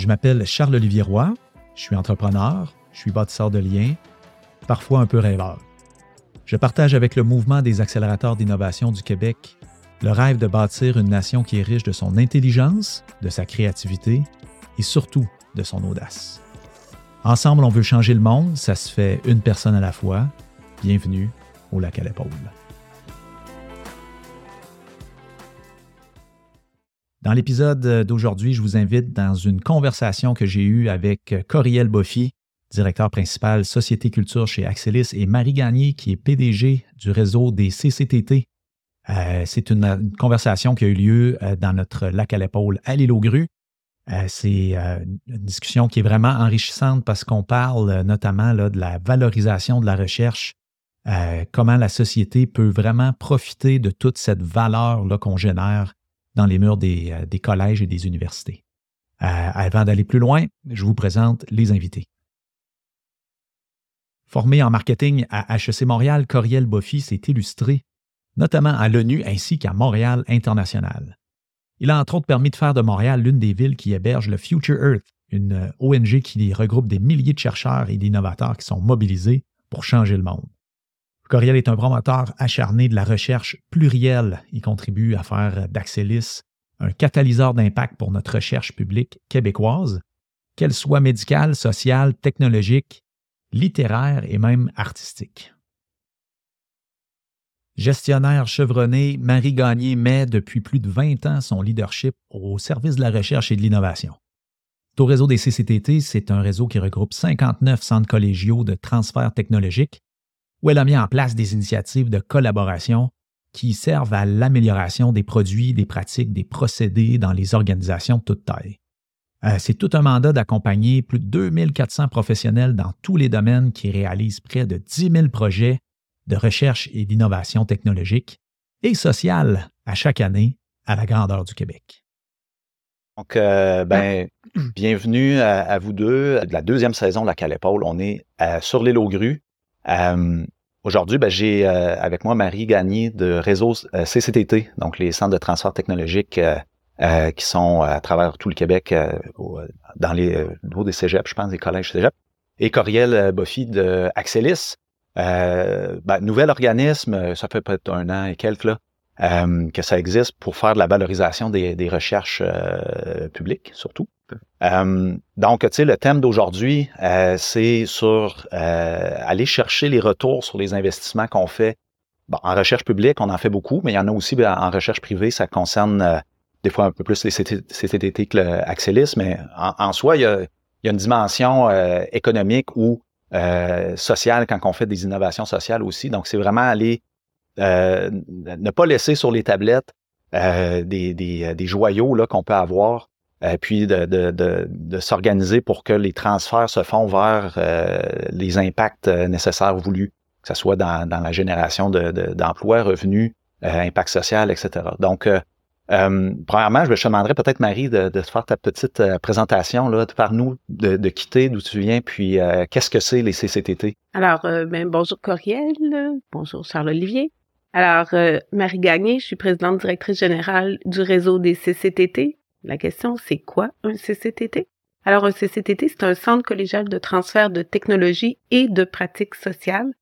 Je m'appelle Charles-Olivier Roy, je suis entrepreneur, je suis bâtisseur de liens, parfois un peu rêveur. Je partage avec le mouvement des accélérateurs d'innovation du Québec le rêve de bâtir une nation qui est riche de son intelligence, de sa créativité et surtout de son audace. Ensemble, on veut changer le monde, ça se fait une personne à la fois. Bienvenue au lac à l'épaule. Dans l'épisode d'aujourd'hui, je vous invite dans une conversation que j'ai eue avec Coriel Boffy, directeur principal Société Culture chez Axelis, et Marie Gagné, qui est PDG du réseau des CCTT. Euh, c'est une, conversation qui a eu lieu euh, dans notre lac à l'épaule à l'île aux grues. Euh, c'est une discussion qui est vraiment enrichissante parce qu'on parle notamment de la valorisation de la recherche, comment la société peut vraiment profiter de toute cette valeur qu'on génère dans les murs des, euh, des collèges et des universités. Euh, avant d'aller plus loin, je vous présente les invités. Formé en marketing à HEC Montréal, Coriel Boffy s'est illustré, notamment à l'ONU ainsi qu'à Montréal International. Il a entre autres permis de faire de Montréal l'une des villes qui héberge le Future Earth, une euh, ONG qui regroupe des milliers de chercheurs et d'innovateurs qui sont mobilisés pour changer le monde. Coriel est un promoteur acharné de la recherche plurielle. Il contribue à faire d'Axelis un catalyseur d'impact pour notre recherche publique québécoise, qu'elle soit médicale, sociale, technologique, littéraire et même artistique. Gestionnaire chevronné, Marie Gagné met depuis plus de 20 ans son leadership au service de la recherche et de l'innovation. Au réseau des CCTT, c'est un réseau qui regroupe 59 centres collégiaux de transfert technologique où elle a mis en place des initiatives de collaboration qui servent à l'amélioration des produits, des pratiques, des procédés dans les organisations de toute taille. Euh, c'est tout un mandat d'accompagner plus de 2400 professionnels dans tous les domaines qui réalisent près de 10 000 projets de recherche et d'innovation technologique et sociale à chaque année à la grandeur du Québec. Donc, euh, ben, bienvenue à, vous deux. De la deuxième saison de la Calépaule, on est euh, sur l'île aux grues, euh, aujourd'hui, ben, j'ai euh, avec moi Marie Gagné de réseau euh, CCTT, donc les centres de transfert technologique qui sont à travers tout le Québec, dans les niveau des cégeps, je pense, des collèges cégeps, et Coriel Boffy de Axelis, ben, nouvel organisme, ça fait peut-être un an et quelques là, que ça existe pour faire de la valorisation des, des recherches publiques, surtout. Euh, donc, tu sais, le thème d'aujourd'hui, euh, c'est sur euh, aller chercher les retours sur les investissements qu'on fait. Bon, en recherche publique, on en fait beaucoup, mais il y en a aussi ben, en recherche privée, ça concerne des fois un peu plus les CTT que l'Axelis, mais en, soi, il y, a, une dimension économique ou sociale quand on fait des innovations sociales aussi. Donc, c'est vraiment aller ne pas laisser sur les tablettes des, des, des, joyaux là, qu'on peut avoir euh, puis de, de, de, s'organiser pour que les transferts se font vers euh, les impacts euh, nécessaires voulus, que ce soit dans, dans la génération d'emplois, revenus, impact social, etc. Donc, premièrement, je te demanderais peut-être, Marie, de, de faire ta petite présentation, là, par nous, de, de quitter d'où tu viens, puis qu'est-ce que c'est les CCTT? Alors, ben, bonjour Coriel, bonjour Charles-Olivier. Alors, Marie Gagné, je suis présidente directrice générale du réseau des CCTT, la question, c'est quoi un CCTT? Alors, un CCTT, c'est un centre collégial de transfert de technologie et de pratiques sociales.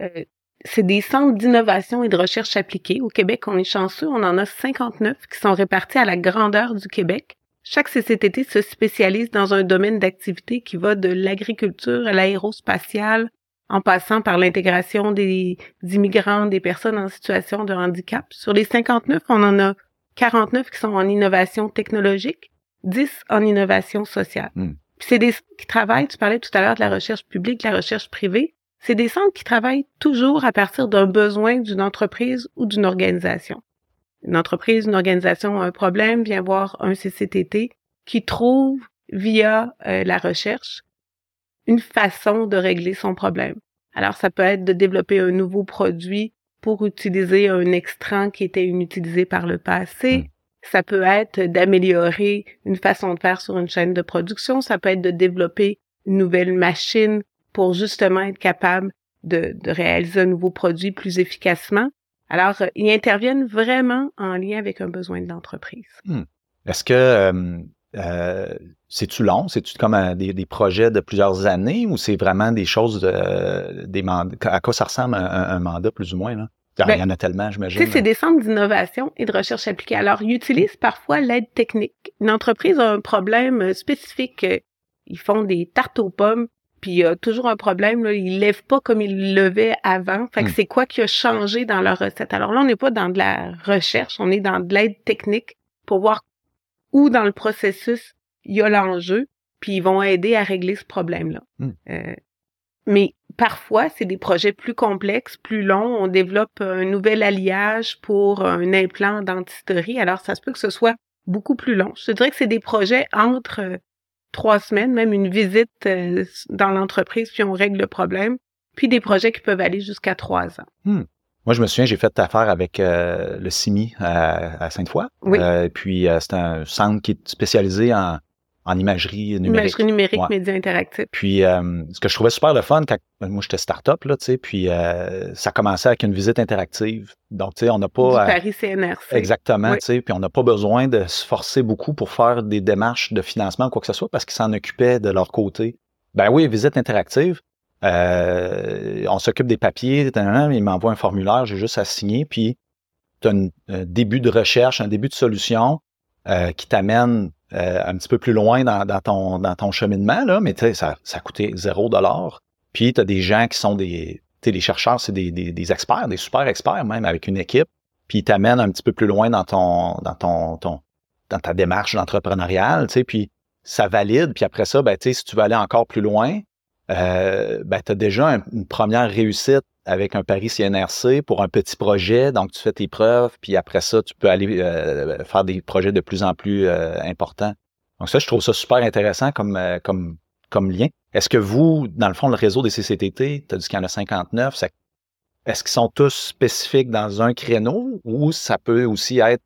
Euh, c'est des centres d'innovation et de recherche appliquée. Au Québec, on est chanceux, on en a 59 qui sont répartis à la grandeur du Québec. Chaque CCTT se spécialise dans un domaine d'activité qui va de l'agriculture à l'aérospatiale, en passant par l'intégration des, immigrants, des personnes en situation de handicap. Sur les 59, on en a 49 qui sont en innovation technologique, 10 en innovation sociale. Hmm. C'est des centres qui travaillent, tu parlais tout à l'heure de la recherche publique, de la recherche privée, c'est des centres qui travaillent toujours à partir d'un besoin d'une entreprise ou d'une organisation. Une entreprise, une organisation a un problème, vient voir un CCTT qui trouve via euh, la recherche une façon de régler son problème. Alors ça peut être de développer un nouveau produit pour utiliser un extrait qui était inutilisé par le passé. Hmm. Ça peut être d'améliorer une façon de faire sur une chaîne de production. Ça peut être de développer une nouvelle machine pour justement être capable de, réaliser un nouveau produit plus efficacement. Alors, ils interviennent vraiment en lien avec un besoin de l'entreprise. Hmm. Est-ce que, euh, c'est-tu long? C'est-tu comme des, des, projets de plusieurs années ou c'est vraiment des choses de, des mandats? À quoi ça ressemble un, mandat plus ou moins? Là? Il y en Ben, a tellement, j'imagine. C'est des centres d'innovation et de recherche appliquée. Alors, ils utilisent parfois l'aide technique. Une entreprise a un problème euh, spécifique. euh, Ils font des tartes aux pommes, puis il y a toujours un problème. Là, ils lèvent pas comme ils levaient avant. Fait que Hmm. c'est quoi qui a changé dans leur recette? Alors là, on n'est pas dans de la recherche, on est dans de l'aide technique pour voir où dans le processus il y a l'enjeu, puis ils vont aider à régler ce problème-là. Hmm. Euh, mais parfois, c'est des projets plus complexes, plus longs. On développe un nouvel alliage pour un implant dentisterie. Alors, ça se peut que ce soit beaucoup plus long. Je te dirais que c'est des projets entre euh, trois semaines, même une visite euh, dans l'entreprise, puis on règle le problème, puis des projets qui peuvent aller jusqu'à trois ans. Moi, je me souviens, j'ai fait affaire avec euh, le CIMI à, à Sainte-Foy. Oui. Euh, puis, euh, c'est un centre qui est spécialisé en, en imagerie numérique. Imagerie numérique, Ouais. média interactif. Puis, euh, ce que je trouvais super le fun, quand moi, j'étais start-up, là, tu sais, puis euh, ça commençait avec une visite interactive. Donc, tu sais, on n'a Du pas... à- Paris CNRC. Exactement, Oui. tu sais, puis on n'a pas besoin de se forcer beaucoup pour faire des démarches de financement ou quoi que ce soit parce qu'ils s'en occupaient de leur côté. Ben oui, visite interactive. Euh, on s'occupe des papiers, il m'envoie un formulaire, j'ai juste à signer, puis tu as un début de recherche, un début de solution euh, qui t'amène euh, un petit peu plus loin dans, ton, dans ton cheminement, là, mais ça, ça a coûté zéro dollar. Puis tu as des gens qui sont des. Chercheurs, c'est des, des, experts, des super experts même, avec une équipe puis il t'amène un petit peu plus loin dans ton dans ton, dans ta démarche entrepreneuriale, puis ça valide, puis après ça, ben, si tu veux aller encore plus loin, euh, ben, tu as déjà un- une première réussite avec un pari CNRC pour un petit projet, donc tu fais tes preuves, puis après ça, tu peux aller euh, faire des projets de plus en plus euh, importants. Donc ça, je trouve ça super intéressant comme, euh, comme, comme lien. Est-ce que vous, dans le fond, le réseau des CCTT, tu as dit qu'il y en a 59, ça est-ce qu'ils sont tous spécifiques dans un créneau ou ça peut aussi être,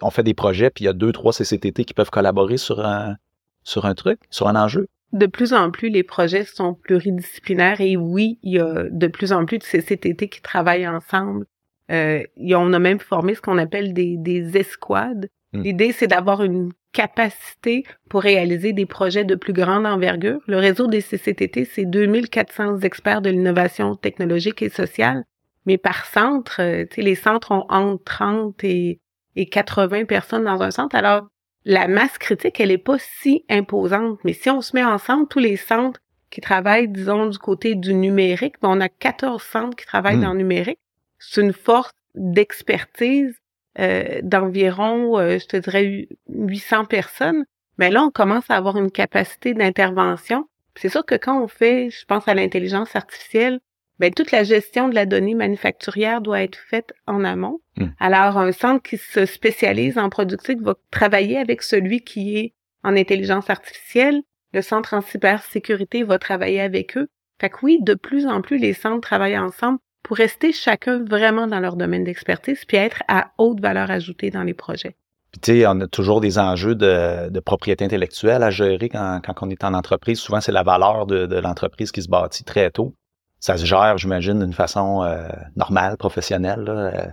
on fait des projets puis il y a deux, trois CCTT qui peuvent collaborer sur un, sur un truc, sur un enjeu? De plus en plus, les projets sont pluridisciplinaires et oui, il y a de plus en plus de CCTT qui travaillent ensemble. Euh, et on a même formé ce qu'on appelle des, des escouades. Hmm. L'idée, c'est d'avoir une capacité pour réaliser des projets de plus grande envergure. Le réseau des CCTT, c'est 2400 experts de l'innovation technologique et sociale. Mais par centre, euh, tu sais, les centres ont entre 30 et, et 80 personnes dans un centre. Alors, la masse critique, elle est pas si imposante. Mais si on se met ensemble, tous les centres qui travaillent, disons, du côté du numérique, ben, on a 14 centres qui travaillent Hmm. dans le numérique. C'est une force d'expertise euh, d'environ, euh, je te dirais, 800 personnes. Mais là, on commence à avoir une capacité d'intervention. C'est sûr que quand on fait, je pense à l'intelligence artificielle, ben, toute la gestion de la donnée manufacturière doit être faite en amont. Hmm. Alors, un centre qui se spécialise en productique va travailler avec celui qui est en intelligence artificielle. Le centre en cybersécurité va travailler avec eux. Fait que oui, de plus en plus, les centres travaillent ensemble pour rester chacun vraiment dans leur domaine d'expertise puis être à haute valeur ajoutée dans les projets. Puis tu sais, on a toujours des enjeux de, de propriété intellectuelle à gérer quand, quand on est en entreprise. Souvent, c'est la valeur de, de l'entreprise qui se bâtit très tôt. Ça se gère, j'imagine, d'une façon euh, normale, professionnelle. là. Euh,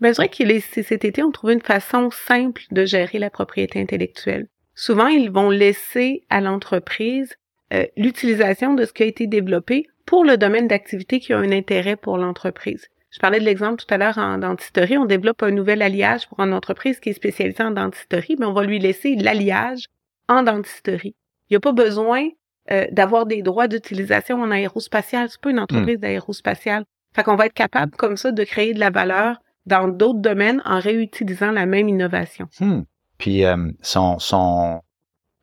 Ben, je dirais que les CCTT ont trouvé une façon simple de gérer la propriété intellectuelle. Souvent, ils vont laisser à l'entreprise euh, l'utilisation de ce qui a été développé pour le domaine d'activité qui a un intérêt pour l'entreprise. Je parlais de l'exemple tout à l'heure en dentisterie. On développe un nouvel alliage pour une entreprise qui est spécialisée en dentisterie, mais on va lui laisser l'alliage en dentisterie. Il n'y a pas besoin euh, d'avoir des droits d'utilisation en aérospatial. C'est pas une entreprise d'aérospatiale. Fait qu'on va être capable comme ça de créer de la valeur dans d'autres domaines en réutilisant la même innovation. hmm. Puis euh, son, son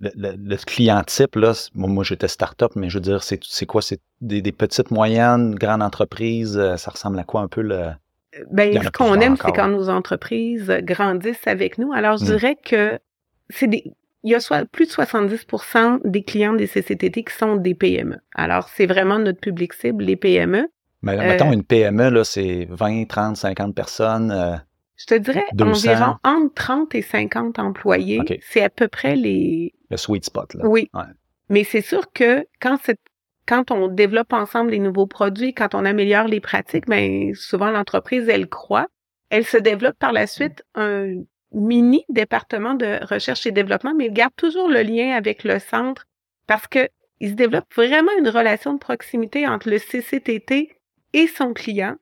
le, le- le client type, là, moi, moi, j'étais start-up, mais je veux dire, c'est c'est quoi? C'est des, des petites, moyennes, grandes entreprises? euh, Ça ressemble à quoi un peu le. Y Ben, ce qu'on aime, c'est quand nos entreprises grandissent avec nous. Alors, je Mm. dirais que c'est des, il y a soit plus de 70% des clients des CCTT qui sont des PME. Alors, c'est vraiment notre public cible, les PME. Mais Euh, mettons, une PME, là, c'est 20, 30, 50 personnes. euh, Je te dirais 200. environ entre 30 et 50 employés. C'est à peu près les, le sweet spot. Là. Oui. Ouais. Mais c'est sûr que quand on développe ensemble des nouveaux produits, quand on améliore les pratiques, ben souvent l'entreprise elle croit, elle se développe par la suite un mini département de recherche et développement, mais il garde toujours le lien avec le centre parce que il se développe vraiment une relation de proximité entre le CCTT et son client.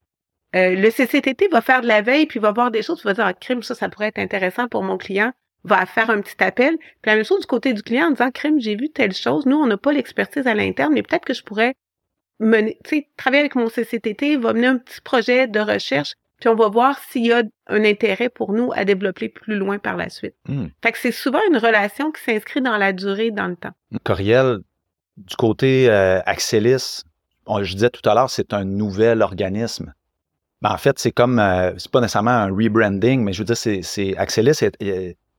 Euh, le CCTT va faire de la veille puis va voir des choses, va dire ah, crime ça ça pourrait être intéressant pour mon client, va faire un petit appel. Puis la même chose du côté du client en disant crime j'ai vu telle chose, nous on n'a pas l'expertise à l'interne, mais peut-être que je pourrais mener, tu sais, travailler avec mon CCTT, va mener un petit projet de recherche puis on va voir s'il y a un intérêt pour nous à développer plus loin par la suite. Hmm. Fait que c'est souvent une relation qui s'inscrit dans la durée, dans le temps. Coriel, du côté euh, Axelis, je disais tout à l'heure, c'est un nouvel organisme. Ben, en fait, c'est comme, euh, c'est pas nécessairement un rebranding, mais je veux dire, c'est, c'est Axelis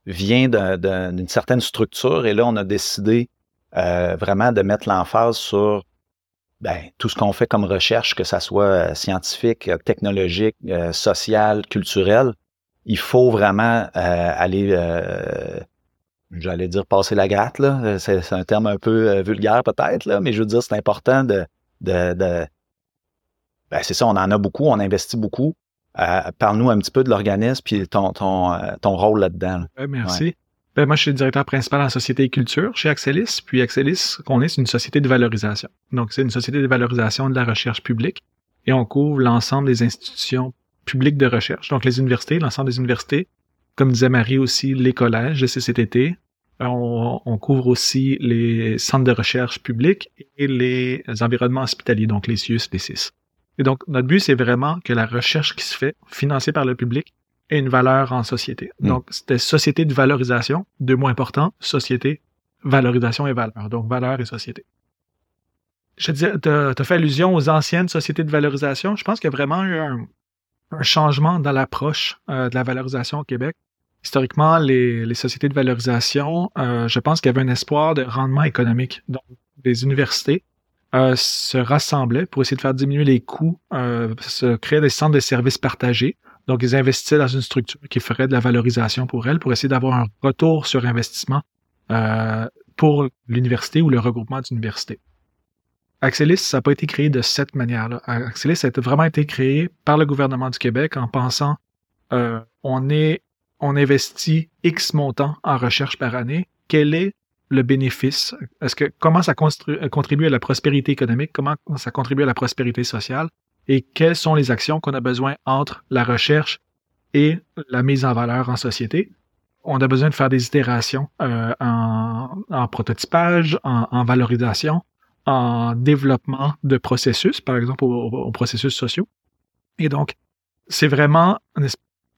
vient d'une certaine structure et là, on a décidé euh, vraiment de mettre l'emphase sur ben, tout ce qu'on fait comme recherche, que ça soit euh, scientifique, euh, technologique, euh, social, culturel, il faut vraiment aller, j'allais dire passer la gratte, là. C'est, un terme un peu vulgaire peut-être, là, mais je veux dire, c'est important de, de, ben, c'est ça, on en a beaucoup, on investit beaucoup. parle-nous un petit peu de l'organisme puis ton, ton, ton rôle là-dedans. merci. Ben, moi, je suis le directeur principal en société et culture chez Axelis. Puis Axelis, qu'on est, c'est une société de valorisation. Donc, c'est une société de valorisation de la recherche publique. Et on couvre l'ensemble des institutions publiques de recherche. Donc, les universités, l'ensemble des universités. Comme disait Marie aussi, les collèges, les CCTT. On, on, couvre aussi les centres de recherche publics et les environnements hospitaliers, donc les CIUS, les CIS. Et donc, notre but, c'est vraiment que la recherche qui se fait, financée par le public, et une valeur en société. Hmm. Donc, c'était société de valorisation, deux mots importants, société, valorisation et valeur. Donc, valeur et société. Je te tu as, fait allusion aux anciennes sociétés de valorisation. Je pense qu'il y a vraiment eu un, changement dans l'approche euh, de la valorisation au Québec. Historiquement, les, les sociétés de valorisation, euh, je pense qu'il y avait un espoir de rendement économique. Donc, les universités euh, se rassemblaient pour essayer de faire diminuer les coûts, se créer des centres de services partagés donc, ils investissaient dans une structure qui ferait de la valorisation pour elles, pour essayer d'avoir un retour sur investissement euh, pour l'université ou le regroupement d'universités. Axelis, ça n'a pas été créé de cette manière-là. Axelis a vraiment été créé par le gouvernement du Québec en pensant euh, on est on investit X montant en recherche par année. Quel est le bénéfice? Est-ce que comment ça contribue à la prospérité économique? Comment ça contribue à la prospérité sociale? Et quelles sont les actions qu'on a besoin entre la recherche et la mise en valeur en société. On a besoin de faire des itérations euh, en, prototypage, en, valorisation, en développement de processus, par exemple aux, processus sociaux. Et donc, c'est vraiment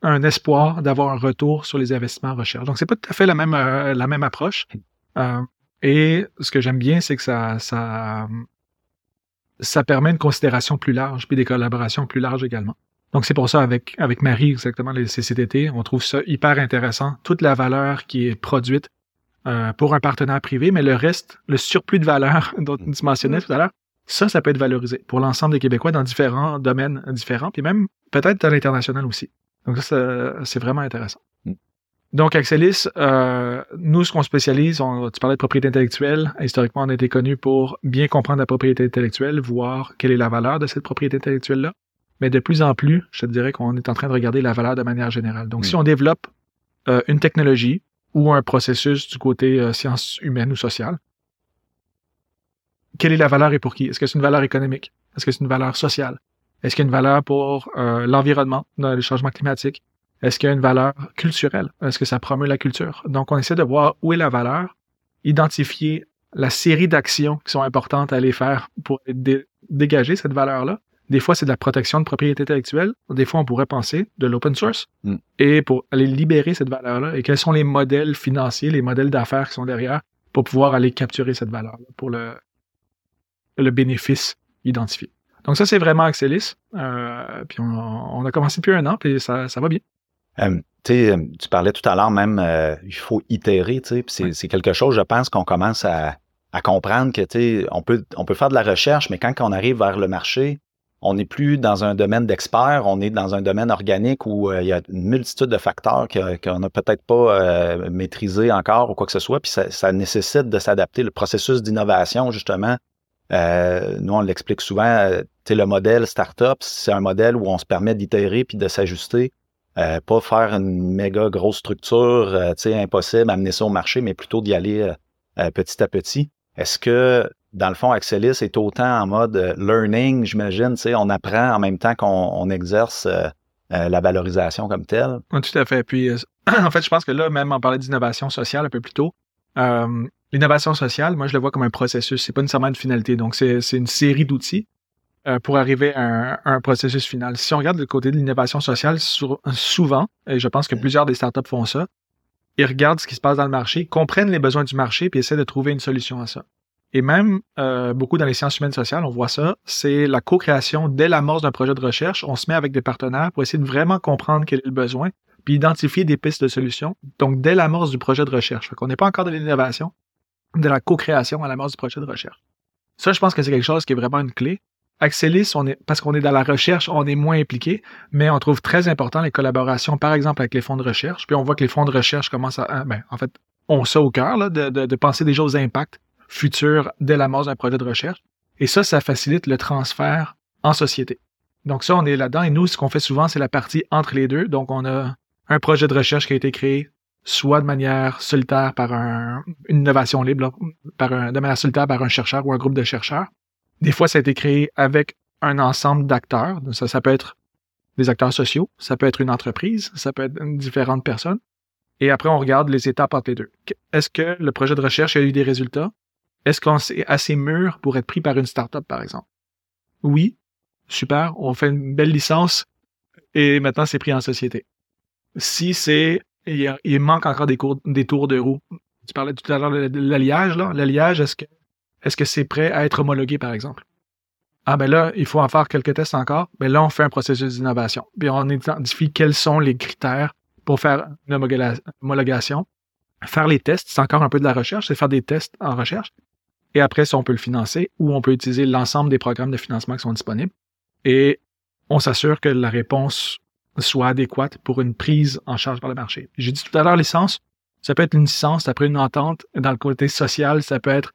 un, espoir d'avoir un retour sur les investissements en recherche. Donc, c'est pas tout à fait la même, euh, la même approche. Euh, et ce que j'aime bien, c'est que ça, ça, ça permet une considération plus large, puis des collaborations plus larges également. Donc c'est pour ça avec avec Marie exactement les CCTT, on trouve ça hyper intéressant, toute la valeur qui est produite euh, pour un partenaire privé, mais le reste, le surplus de valeur dont tu mentionnais tout à l'heure, ça, ça peut être valorisé pour l'ensemble des Québécois dans différents domaines différents, puis même peut-être à l'international aussi. Donc ça, c'est vraiment intéressant. Donc, Axelis, euh, nous, ce qu'on spécialise, on, tu parlais de propriété intellectuelle. Historiquement, on a été connu pour bien comprendre la propriété intellectuelle, voir quelle est la valeur de cette propriété intellectuelle-là. Mais de plus en plus, je te dirais qu'on est en train de regarder la valeur de manière générale. Donc, si on développe euh, une technologie ou un processus du côté euh, sciences humaines ou sociales, quelle est la valeur et pour qui? Est-ce que c'est une valeur économique? Est-ce que c'est une valeur sociale? Est-ce qu'il y a une valeur pour euh, l'environnement, le changement climatique? Est-ce qu'il y a une valeur culturelle? Est-ce que ça promeut la culture? Donc, on essaie de voir où est la valeur, identifier la série d'actions qui sont importantes à aller faire pour dégager cette valeur-là. Des fois, c'est de la protection de propriété intellectuelle. Des fois, on pourrait penser de l'open source. Mm. Et pour aller libérer cette valeur-là, et quels sont les modèles financiers, les modèles d'affaires qui sont derrière pour pouvoir aller capturer cette valeur-là pour le, le bénéfice identifié. Donc ça, c'est vraiment Axelis. Euh, puis on, a commencé depuis un an, puis ça, ça va bien. Euh, tu parlais tout à l'heure même, euh, il faut itérer, c'est, c'est quelque chose, je pense, qu'on commence à, à comprendre que on peut, on peut faire de la recherche, mais quand on arrive vers le marché, on n'est plus dans un domaine d'expert, on est dans un domaine organique où il y a une multitude de facteurs qu'on n'a peut-être pas euh, maîtrisé encore ou quoi que ce soit, puis ça, ça nécessite de s'adapter. Le processus d'innovation, justement, euh, nous, on l'explique souvent, le modèle startup, c'est un modèle où on se permet d'itérer puis de s'ajuster Euh, pas faire une méga grosse structure, euh, tu sais, impossible, amener ça au marché, mais plutôt d'y aller petit à petit. Est-ce que, dans le fond, Axelis est autant en mode learning, j'imagine, tu sais, on apprend en même temps qu'on exerce la valorisation comme telle? Oui, tout à fait. Puis, en fait, je pense que là, même on parlait d'innovation sociale un peu plus tôt. L'innovation sociale, moi, je le vois comme un processus. C'est pas nécessairement une finalité. Donc, c'est une série d'outils euh, pour arriver à un, processus final. Si on regarde le côté de l'innovation sociale, souvent, et je pense que plusieurs des startups font ça, ils regardent ce qui se passe dans le marché, comprennent les besoins du marché, puis essaient de trouver une solution à ça. Et même euh, beaucoup dans les sciences humaines sociales, on voit ça, c'est la co-création dès l'amorce d'un projet de recherche. On se met avec des partenaires pour essayer de vraiment comprendre quel est le besoin, puis identifier des pistes de solutions. Donc, dès l'amorce du projet de recherche. Fait qu'on n'est pas encore de l'innovation, de la co-création à l'amorce du projet de recherche. Ça, je pense que c'est quelque chose qui est vraiment une clé. Axelis, on est, parce qu'on est dans la recherche, on est moins impliqué, mais on trouve très important les collaborations, par exemple, avec les fonds de recherche. Puis on voit que les fonds de recherche commencent à, ben, en fait, ont ça au cœur, de, de, penser déjà aux impacts futurs dès l'amorce d'un projet de recherche. Et ça, ça facilite le transfert en société. Donc ça, on est là-dedans. Et nous, ce qu'on fait souvent, c'est la partie entre les deux. Donc on a un projet de recherche qui a été créé soit de manière solitaire par un, une innovation libre, par un, de manière solitaire par un chercheur ou un groupe de chercheurs, des fois, ça a été créé avec un ensemble d'acteurs. Ça, ça peut être des acteurs sociaux, ça peut être une entreprise, ça peut être différentes personnes. Et après, on regarde les étapes entre les deux. Est-ce que le projet de recherche a eu des résultats? Est-ce qu'on est assez mûr pour être pris par une startup, par exemple? Oui. Super. On fait une belle licence et maintenant c'est pris en société. Si c'est, il, manque encore des, cours, des tours de roue. Tu parlais tout à l'heure de l'alliage, là. L'alliage, est-ce que est-ce que c'est prêt à être homologué, par exemple? Ah ben là, il faut en faire quelques tests encore. Ben là, on fait un processus d'innovation. Puis on identifie quels sont les critères pour faire une homologation. Faire les tests, c'est encore un peu de la recherche, c'est faire des tests en recherche. Et après, ça, on peut le financer ou on peut utiliser l'ensemble des programmes de financement qui sont disponibles. Et on s'assure que la réponse soit adéquate pour une prise en charge par le marché. J'ai dit tout à l'heure, licence, ça peut être une licence après une entente. Dans le côté social, ça peut être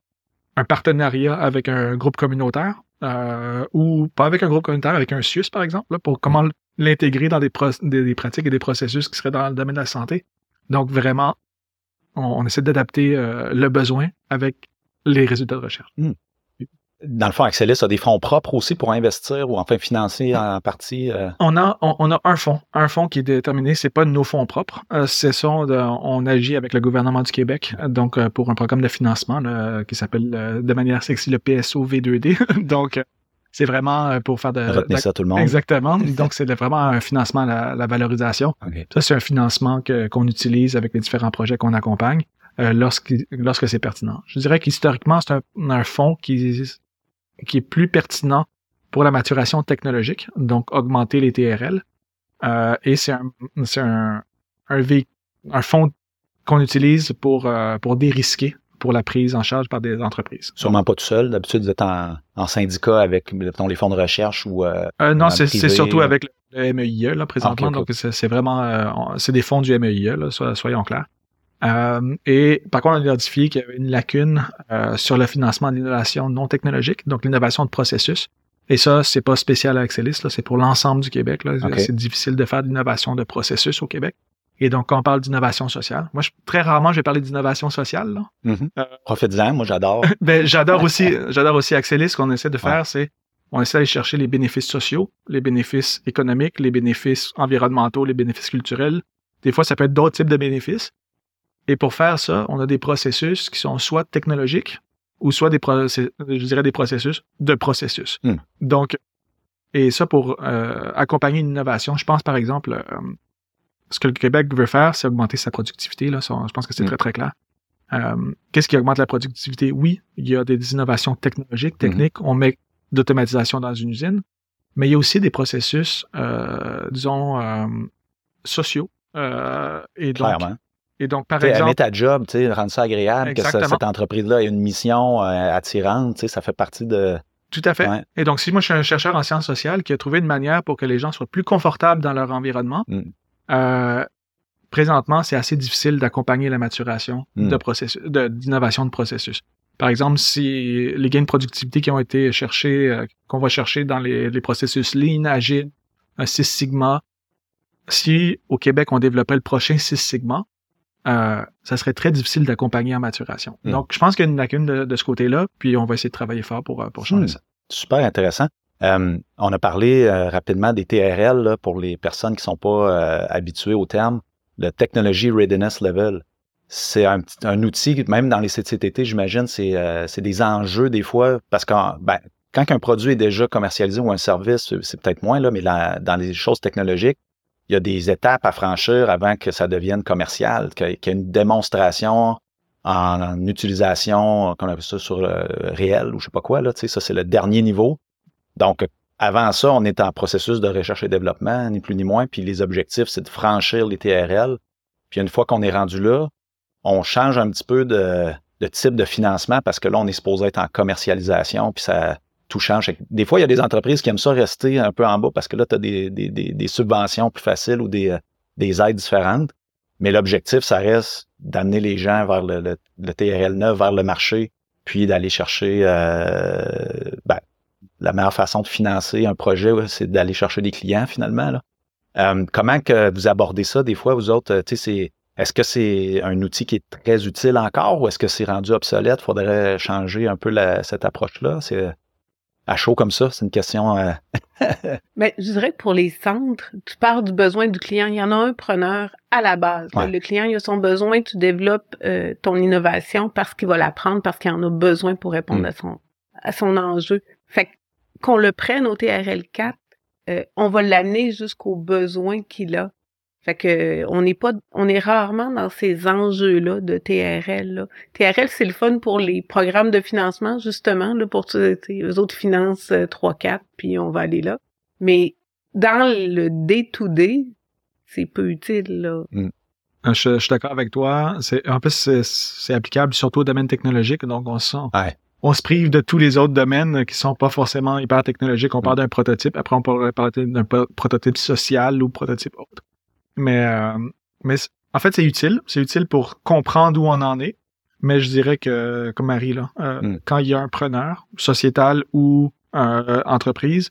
un partenariat avec un groupe communautaire euh, ou pas avec un groupe communautaire, avec un SUS, par exemple, pour comment l'intégrer dans des, des, pratiques et des processus qui seraient dans le domaine de la santé. Donc, vraiment, on, essaie d'adapter euh, le besoin avec les résultats de recherche. Hmm dans le fond, Axelis a des fonds propres aussi pour investir ou enfin financer en partie. Euh? On a on, a un fonds, un fonds qui est déterminé. C'est pas nos fonds propres. Euh, c'est ça. On agit avec le gouvernement du Québec, donc euh, pour un programme de financement qui s'appelle de manière sexy le PSO V2D. donc c'est vraiment pour faire de retenir ça tout le monde. Exactement. donc c'est vraiment un financement à la, valorisation. Ça c'est un financement qu'on utilise avec les différents projets qu'on accompagne. lorsque, lorsque c'est pertinent. Je dirais qu'historiquement, c'est un, un fonds qui qui est plus pertinent pour la maturation technologique, donc augmenter les TRL. Euh, et c'est un, c'est un, un, un fonds qu'on utilise pour, euh, pour dérisquer pour la prise en charge par des entreprises. Sûrement pas tout seul. D'habitude, vous êtes en, en syndicat avec les fonds de recherche ou. Euh, euh non, c'est, c'est surtout avec le MEIE, là, présentement. donc, c'est, c'est vraiment. Euh, c'est des fonds du MEIE, là, soyons clairs. Euh, et par contre, on a identifié qu'il y avait une lacune euh, sur le financement de l'innovation non technologique, donc l'innovation de processus. Et ça, c'est pas spécial à Axelis, c'est pour l'ensemble du Québec. C'est difficile de faire de l'innovation de processus au Québec. Et donc, quand on parle d'innovation sociale, moi, je, très rarement, je vais parler d'innovation sociale. Là. Mm-hmm. Euh, moi, j'adore. ben, j'adore aussi, j'adore aussi Axelis. Ce qu'on essaie de faire, c'est on essaie d'aller chercher les bénéfices sociaux, les bénéfices économiques, les bénéfices environnementaux, les bénéfices culturels. Des fois, ça peut être d'autres types de bénéfices. Et pour faire ça, on a des processus qui sont soit technologiques ou soit des, je dirais des processus de processus. Hmm. Donc, et ça pour euh, accompagner une innovation, je pense par exemple, euh, ce que le Québec veut faire, c'est augmenter sa productivité. Là, je pense que c'est hmm. très très clair. Euh, qu'est-ce qui augmente la productivité? Oui, il y a des innovations technologiques, hmm. techniques. On met d'automatisation dans une usine, mais il y a aussi des processus, disons, sociaux. et donc, Clairement. Et donc, par exemple. ta job, tu sais, rendre ça agréable, que cette entreprise-là ait une mission euh, attirante, tu sais, ça fait partie de. Tout à fait. Et donc, si moi, je suis un chercheur en sciences sociales qui a trouvé une manière pour que les gens soient plus confortables dans leur environnement, mm. euh, présentement, c'est assez difficile d'accompagner la maturation mm. de processus, d'innovation de, processus. Par exemple, si les gains de productivité qui ont été cherchés, euh, qu'on va chercher dans les, les processus Lean, Agile, Six Sigma, si au Québec on développait le prochain Six Sigma, euh, ça serait très difficile d'accompagner en maturation. Mm. Donc, je pense qu'il y a une lacune de, de ce côté-là, puis on va essayer de travailler fort pour, euh, pour changer Hmm. ça. Super intéressant. Euh, on a parlé euh, rapidement des TRL là, pour les personnes qui sont pas habituées au terme. Le Technology Readiness Level, c'est un, outil, même dans les CCTT, j'imagine, c'est des enjeux des fois, parce que ben, quand un produit est déjà commercialisé ou un service, c'est- c'est peut-être moins, là, mais la- dans les choses technologiques, il y a des étapes à franchir avant que ça devienne commercial, qu'il y ait une démonstration en, utilisation, qu'on appelle ça sur le réel ou je sais pas quoi, là, ça c'est le dernier niveau. Donc, avant ça, on est en processus de recherche et développement, ni plus ni moins, puis les objectifs, c'est de franchir les TRL. Puis une fois qu'on est rendu là, on change un petit peu de, de type de financement parce que là, on est supposé être en commercialisation, puis ça tout change. Des fois, il y a des entreprises qui aiment ça rester un peu en bas parce que là, tu as des, des, des, subventions plus faciles ou des, euh, des aides différentes. Mais l'objectif, ça reste d'amener les gens vers le, le, TRL 9, vers le marché, puis d'aller chercher euh, ben, la meilleure façon de financer un projet, c'est d'aller chercher des clients finalement. Là. Euh, comment que vous abordez ça des fois, vous autres? tu sais, est-ce que c'est un outil qui est très utile encore ou est-ce que c'est rendu obsolète? Faudrait changer un peu cette approche-là. C'est à chaud comme ça, c'est une question. euh, Ben, je dirais que pour les centres, tu pars du besoin du client. Il y en a un preneur à la base. Ouais. Le client, il a son besoin, tu développes euh, ton innovation parce qu'il va la prendre, parce qu'il en a besoin pour répondre Mm. à son à son enjeu. Fait qu'on le prenne au TRL4, euh, on va l'amener jusqu'aux besoins qu'il a. Fait que on n'est pas, on est rarement dans ces enjeux-là de TRL. Là. TRL, c'est le fun pour les programmes de financement, justement, là, pour eux autres financent euh, 3-4, puis on va aller là. Mais dans le day-to-day, c'est peu utile, là. Euh, Je, je suis d'accord avec toi. C'est, en plus, c'est, applicable surtout au domaine technologique, donc on se sent. Ouais. On se prive de tous les autres domaines qui sont pas forcément hyper technologiques. On parle d'un prototype, après on pourrait parler d'un prototype social ou prototype autre. Mais, euh, mais en fait, c'est utile. C'est utile pour comprendre où on en est. Mais je dirais que, comme Marie, là, euh, Mm. quand il y a un preneur, sociétal ou euh, entreprise,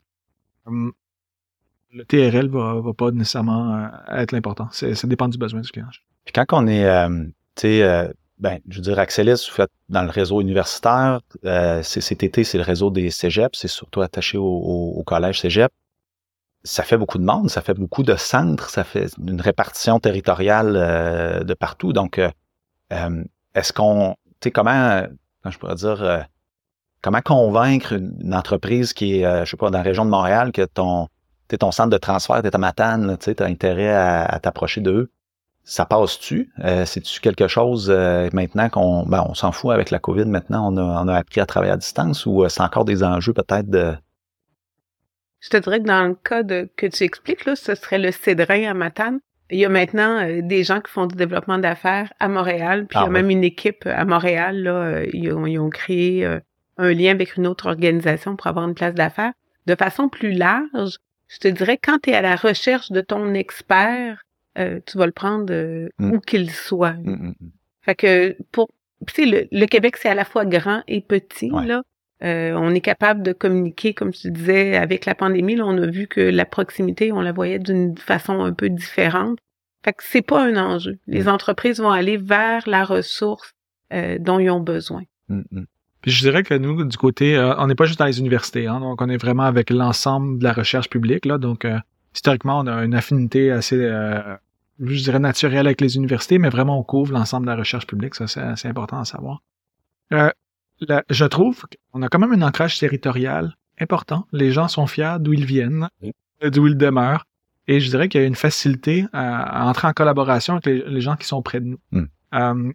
le TRL va, va pas nécessairement être l'important. Ça dépend du besoin du client. Puis quand on est, tu sais, ben, je veux dire, Axelis, vous faites dans le réseau universitaire, euh, CCTT, c'est le réseau des cégeps, c'est surtout attaché au, au, au collège cégep. Ça fait beaucoup de monde, ça fait beaucoup de centres, ça fait une répartition territoriale euh, de partout. Donc, euh, euh, est-ce qu'on, tu sais, comment, comment je pourrais dire, euh, comment convaincre une, entreprise qui est, euh, je sais pas, dans la région de Montréal, que ton, t'es ton centre de transfert, t'es à Matane, tu sais, t'as intérêt à, t'approcher d'eux? Ça passe-tu? Euh, C'est-tu quelque chose maintenant qu'on ben, on s'en fout avec la COVID maintenant, on a, on a appris à travailler à distance ou c'est encore des enjeux peut-être de. Je te dirais que dans le cas de, que tu expliques, là, ce serait le Cédrin à Matane. Il y a maintenant euh, des gens qui font du développement d'affaires à Montréal, puis il y Ah a oui. même une équipe à Montréal. Là, euh, ils, ont, ils ont créé euh, un lien avec une autre organisation pour avoir une place d'affaires. De façon plus large, je te dirais, quand tu es à la recherche de ton expert, euh, tu vas le prendre Mm. où qu'il soit. Mm, mm. Fait que pour tu sais, le, le Québec, c'est à la fois grand et petit, Ouais. là. Euh, on est capable de communiquer, comme tu disais, avec la pandémie. Là, on a vu que la proximité, on la voyait d'une façon un peu différente. Fait que c'est pas un enjeu. Les entreprises vont aller vers la ressource euh, dont ils ont besoin. Mm, mm. Puis je dirais que nous, du côté, euh, on n'est pas juste dans les universités, hein, donc on est vraiment avec l'ensemble de la recherche publique. Là, donc, euh, historiquement, on a une affinité assez, euh, je dirais, naturelle avec les universités, mais vraiment, on couvre l'ensemble de la recherche publique. Ça, c'est c'est important à savoir. La- je trouve qu'on a quand même un ancrage territorial important. Les gens sont fiers d'où ils viennent, d'où ils demeurent. Et je dirais qu'il y a une facilité à, à entrer en collaboration avec les, les gens qui sont près de nous. Mm. Euh,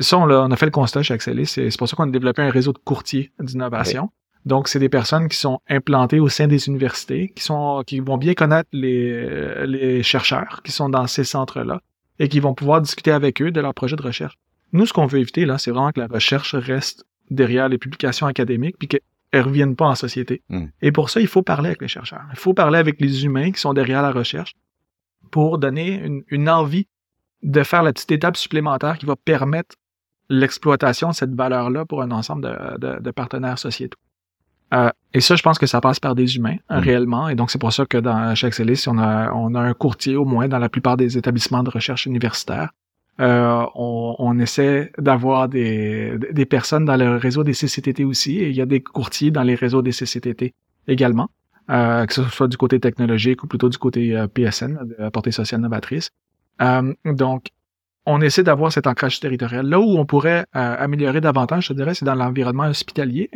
ça, on, a fait le constat chez Axelis. C'est pour ça qu'on a développé un réseau de courtiers d'innovation. Donc, c'est des personnes qui sont implantées au sein des universités, qui sont, qui vont bien connaître les, les chercheurs qui sont dans ces centres-là et qui vont pouvoir discuter avec eux de leur projet de recherche. Nous, ce qu'on veut éviter, là, c'est vraiment que la recherche reste derrière les publications académiques puis qu'elle ne revienne pas en société. Mm. Et pour ça, il faut parler avec les chercheurs. Il faut parler avec les humains qui sont derrière la recherche pour donner une, une envie de faire la petite étape supplémentaire qui va permettre l'exploitation de cette valeur-là pour un ensemble de, de- de partenaires sociétaux. Euh, et ça, je pense que ça passe par des humains, Mm. réellement. Et donc, c'est pour ça que dans chez Excelis, on a, on a un courtier au moins dans la plupart des établissements de recherche universitaires. Euh, on, essaie d'avoir des, personnes dans le réseau des CCTT aussi, et il y a des courtiers dans les réseaux des CCTT également, euh, que ce soit du côté technologique ou plutôt du côté euh, PSN, de portée sociale novatrice. Donc, on essaie d'avoir cet ancrage territorial. Là où on pourrait améliorer davantage, je dirais, c'est dans l'environnement hospitalier.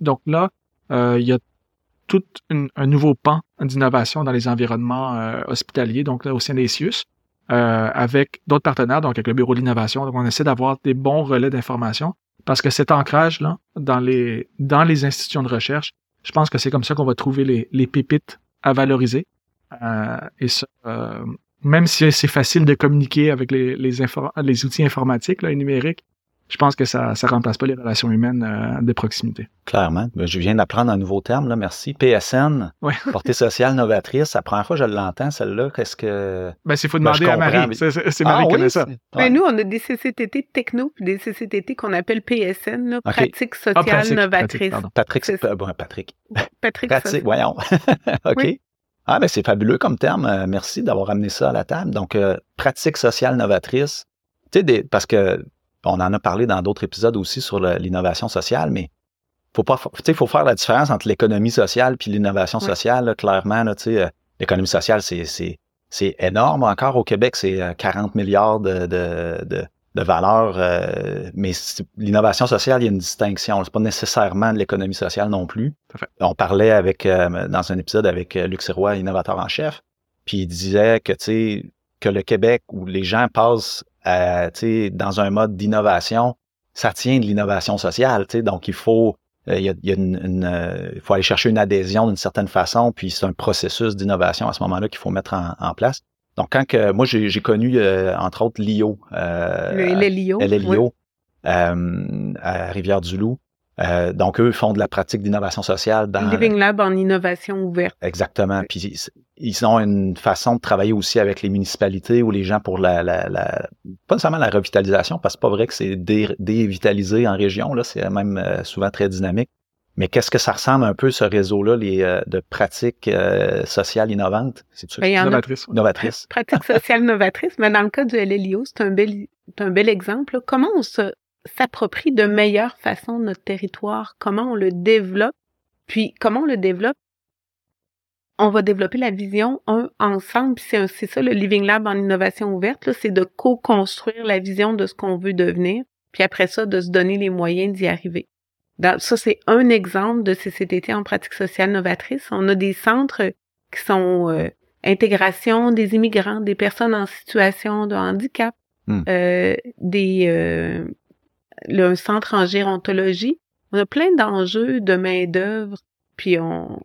Donc là, il y a tout un nouveau pan d'innovation dans les environnements hospitaliers, donc là, au sein des CIUS, euh, avec d'autres partenaires, donc avec le Bureau de l'innovation. Donc, on essaie d'avoir des bons relais d'information parce que cet ancrage-là, dans les, dans les institutions de recherche, je pense que c'est comme ça qu'on va trouver les, les pépites à valoriser. Euh, et ça, euh, même si c'est facile de communiquer avec les, les, les outils informatiques là, et numériques, je pense que ça ne remplace pas les relations humaines euh, de proximité. Clairement. Ben, Je viens d'apprendre un nouveau terme, là, merci. PSN, Ouais. portée sociale novatrice. La première fois que je l'entends, celle-là. Qu'est-ce que. Ben, c'est faut Ben, demander à Marie. C'est- C'est c'est Marie Ah qui oui, connaît ça. Ben, ouais. nous, on a des CCTT techno puis des CCTT qu'on appelle PSN, là, pratique sociale Ah, pratique, novatrice. pratique, pardon. Patrick, C'est- bon, Patrick. Patrick, Pratique, ça- voyons. OK. Oui. Ah, ben c'est fabuleux comme terme. Euh, merci d'avoir amené ça à la table. Donc, euh, pratique sociale novatrice. Tu sais, des- parce que on en a parlé dans d'autres épisodes aussi sur l'innovation sociale, mais faut pas, fa- tu sais, faut faire la différence entre l'économie sociale puis l'innovation sociale. là, clairement, là, tu sais, euh, l'économie sociale, c'est, c'est, c'est énorme encore au Québec. C'est euh, 40 milliards de, de, de, de valeur. euh, mais l'innovation sociale, il y a une distinction. C'est pas nécessairement de l'économie sociale non plus. On parlait avec euh, dans un épisode avec euh, Luc Sirois, innovateur en chef, puis il disait que tu sais que le Québec où les gens passent sais, dans un mode d'innovation, ça tient de l'innovation sociale. Donc il faut euh, il y a, il y a une, une, euh, il faut aller chercher une adhésion d'une certaine façon, puis c'est un processus d'innovation à ce moment-là qu'il faut mettre en, en place. Donc quand que moi j'ai j'ai connu euh, entre autres l'IO, euh, Le LLIO. LLIO euh, à Rivière-du-Loup. Euh, donc, eux font de la pratique d'innovation sociale dans... Living Lab en innovation ouverte. Exactement. Puis ils- ils ont une façon de travailler aussi avec les municipalités ou les gens pour la, la, la pas nécessairement la revitalisation, parce que c'est pas vrai que c'est dé- dévitalisé en région, là, c'est même euh, souvent très dynamique. Mais qu'est-ce que ça ressemble un peu ce réseau-là, les euh, de pratiques euh, sociales innovantes, c'est Ben, il y en a Novatrice. ouais. novatrices? pratique sociale novatrice, mais dans le cas du LLIO, c'est un bel, c'est un bel exemple. là. Comment on se, s'approprie de meilleure façon notre territoire, comment on le développe, puis comment on le développe? On va développer la vision un ensemble, puis c'est, ça le Living Lab en innovation ouverte, c'est de co-construire la vision de ce qu'on veut devenir, puis après ça, de se donner les moyens d'y arriver. Dans- ça, c'est un exemple de CCTT en pratique sociale novatrice. On a des centres qui sont euh, intégration des immigrants, des personnes en situation de handicap, Hmm. euh, des euh, le un centre en gérontologie. On a plein d'enjeux de main d'œuvre, puis on,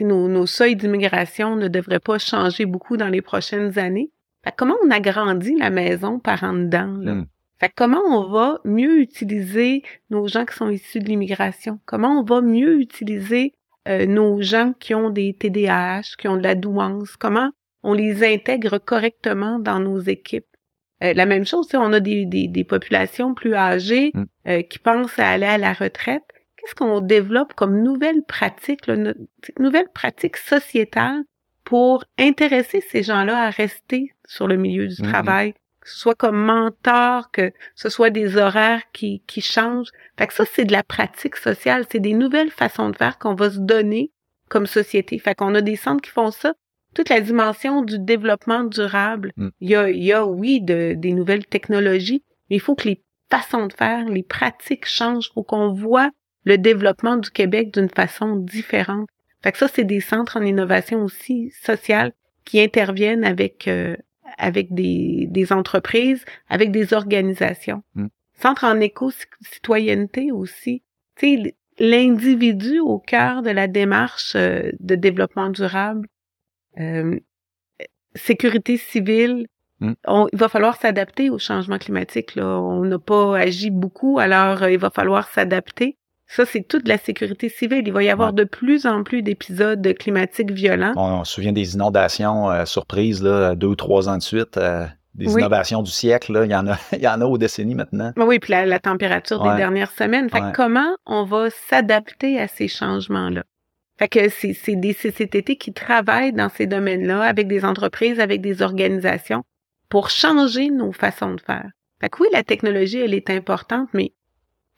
nos, nos seuils d'immigration ne devraient pas changer beaucoup dans les prochaines années. Fait comment on agrandit la maison par en dedans là? Hmm. Fait comment on va mieux utiliser nos gens qui sont issus de l'immigration? Comment on va mieux utiliser euh, nos gens qui ont des TDAH, qui ont de la douance? Comment on les intègre correctement dans nos équipes? Euh, la même chose, tu sais, on a des, des, des populations plus âgées Mm. euh, qui pensent à aller à la retraite. Qu'est-ce qu'on développe comme nouvelle pratique, là, no- nouvelle pratique sociétale pour intéresser ces gens-là à rester sur le milieu du Mhm. travail, que ce soit comme mentor, que ce soit des horaires qui, qui changent. Fait que ça, c'est de la pratique sociale, c'est des nouvelles façons de faire qu'on va se donner comme société. Fait qu'on a des centres qui font ça. Toute la dimension du développement durable, Mm. il y a, il y a, oui, de, des nouvelles technologies, mais il faut que les façons de faire, les pratiques changent. Il faut qu'on voit le développement du Québec d'une façon différente. Fait que ça, c'est des centres en innovation aussi sociale qui interviennent avec euh, avec des, des entreprises, avec des organisations. Mm. Centre en éco-citoyenneté aussi. Tu sais, l'individu au cœur de la démarche euh, de développement durable. Euh, sécurité civile. Mm. On- il va falloir s'adapter au changement climatique. Là. On n'a pas agi beaucoup, alors euh, il va falloir s'adapter. Ça, c'est toute la sécurité civile. Il va y avoir Ouais. de plus en plus d'épisodes climatiques violents. On, on se souvient des inondations euh, surprises, là, deux ou trois ans de suite, euh, des Oui. innovations du siècle. Là. Il, y en a, il y en a aux décennies maintenant. Oui, puis la, la température Ouais. des dernières semaines. Fait que comment on va s'adapter à ces changements-là? Fait que c'est des CCTT qui travaillent dans ces domaines-là avec des entreprises, avec des organisations pour changer nos façons de faire. Fait que oui, la technologie, elle est importante, mais